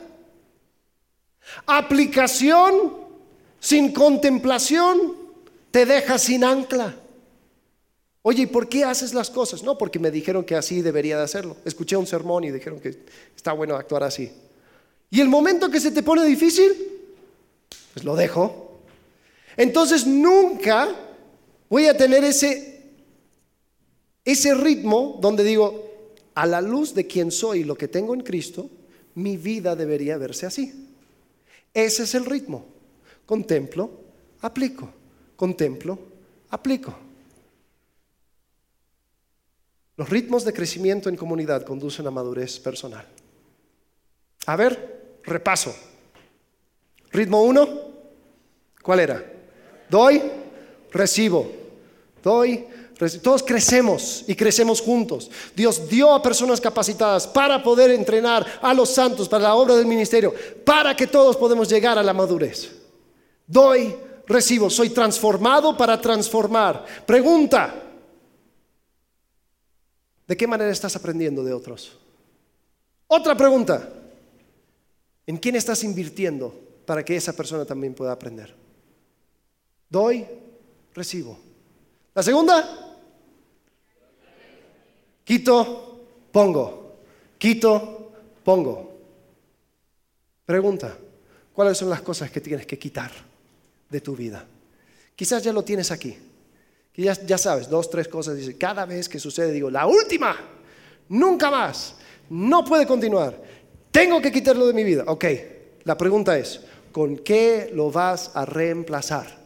Aplicación sin contemplación te deja sin ancla. Oye, ¿y por qué haces las cosas? No, porque me dijeron que así debería de hacerlo. Escuché un sermón y dijeron que está bueno actuar así. Y el momento que se te pone difícil, pues lo dejo. Entonces nunca voy a tener ese, ese ritmo donde digo, a la luz de quien soy y lo que tengo en Cristo, mi vida debería verse así. Ese es el ritmo. Contemplo, aplico. Contemplo, aplico. Los ritmos de crecimiento en comunidad conducen a madurez personal. A ver, repaso. Ritmo uno, ¿cuál era? Doy, recibo. Doy, todos crecemos y crecemos juntos. Dios dio a personas capacitadas para poder entrenar a los santos para la obra del ministerio, para que todos podamos llegar a la madurez. Doy, recibo, soy transformado para transformar. Pregunta, ¿de qué manera estás aprendiendo de otros? Otra pregunta, ¿en quién estás invirtiendo para que esa persona también pueda aprender? Doy, recibo. La segunda, Quito, pongo. Quito, pongo. Pregunta, ¿cuáles son las cosas que tienes que quitar de tu vida? Quizás ya lo tienes aquí. Ya, sabes, dos, tres cosas. Cada vez que sucede, digo, la última, nunca más, no puede continuar. Tengo que quitarlo de mi vida. Ok, la pregunta es, ¿con qué lo vas a reemplazar?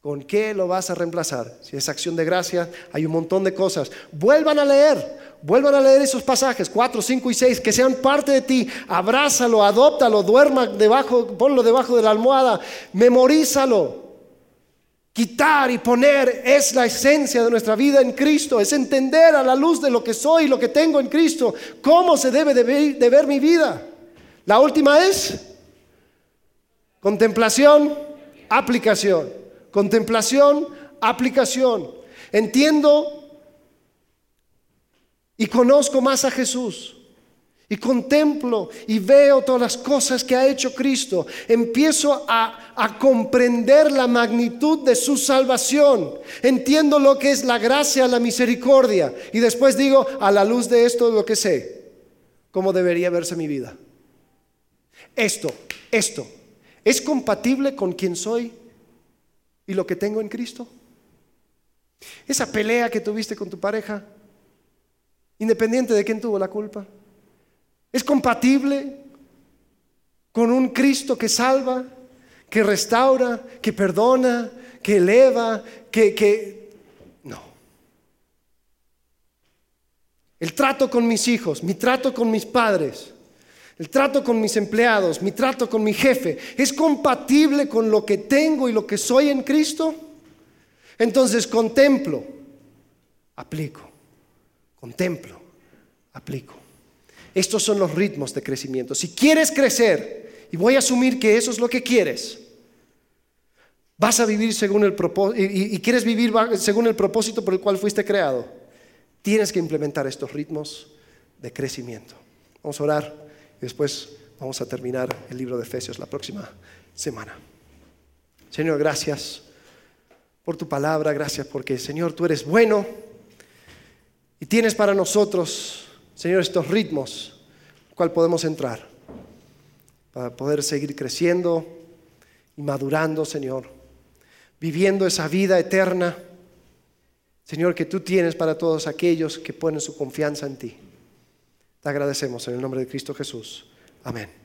¿Con qué lo vas a reemplazar? Si es acción de gracia, hay un montón de cosas. Vuelvan a leer, vuelvan a leer esos pasajes, 4, 5 y 6, que sean parte de ti. Abrázalo, adóptalo, duerma debajo, ponlo debajo de la almohada, memorízalo. Quitar y poner es la esencia de nuestra vida en Cristo, es entender a la luz de lo que soy y lo que tengo en Cristo, cómo se debe de ver mi vida. La última es contemplación, aplicación. Contemplación, aplicación. Entiendo y conozco más a Jesús. Y contemplo y veo todas las cosas que ha hecho Cristo. Empiezo a, comprender la magnitud de su salvación. Entiendo lo que es la gracia, la misericordia. Y después digo, a la luz de esto, lo que sé, cómo debería verse mi vida. Esto, esto, ¿es compatible con quien soy y lo que tengo en Cristo? Esa pelea que tuviste con tu pareja, independiente de quién tuvo la culpa, ¿es compatible con un Cristo que salva, que restaura, que perdona, que eleva, que... que... No. El trato con mis hijos, mi trato con mis padres, el trato con mis empleados, mi trato con mi jefe, ¿es compatible con lo que tengo y lo que soy en Cristo? Entonces contemplo, aplico, contemplo, aplico. Estos son los ritmos de crecimiento. Si quieres crecer, y voy a asumir que eso es lo que quieres, vas a vivir según el propósito, y, quieres vivir según el propósito por el cual fuiste creado, tienes que implementar estos ritmos de crecimiento. Vamos a orar. Y después vamos a terminar el libro de Efesios la próxima semana. Señor, gracias por tu palabra, gracias porque, Señor, tú eres bueno y tienes para nosotros, Señor, estos ritmos, cual podemos entrar para poder seguir creciendo y madurando, Señor, viviendo esa vida eterna, Señor, que tú tienes para todos aquellos que ponen su confianza en ti. Te agradecemos en el nombre de Cristo Jesús. Amén.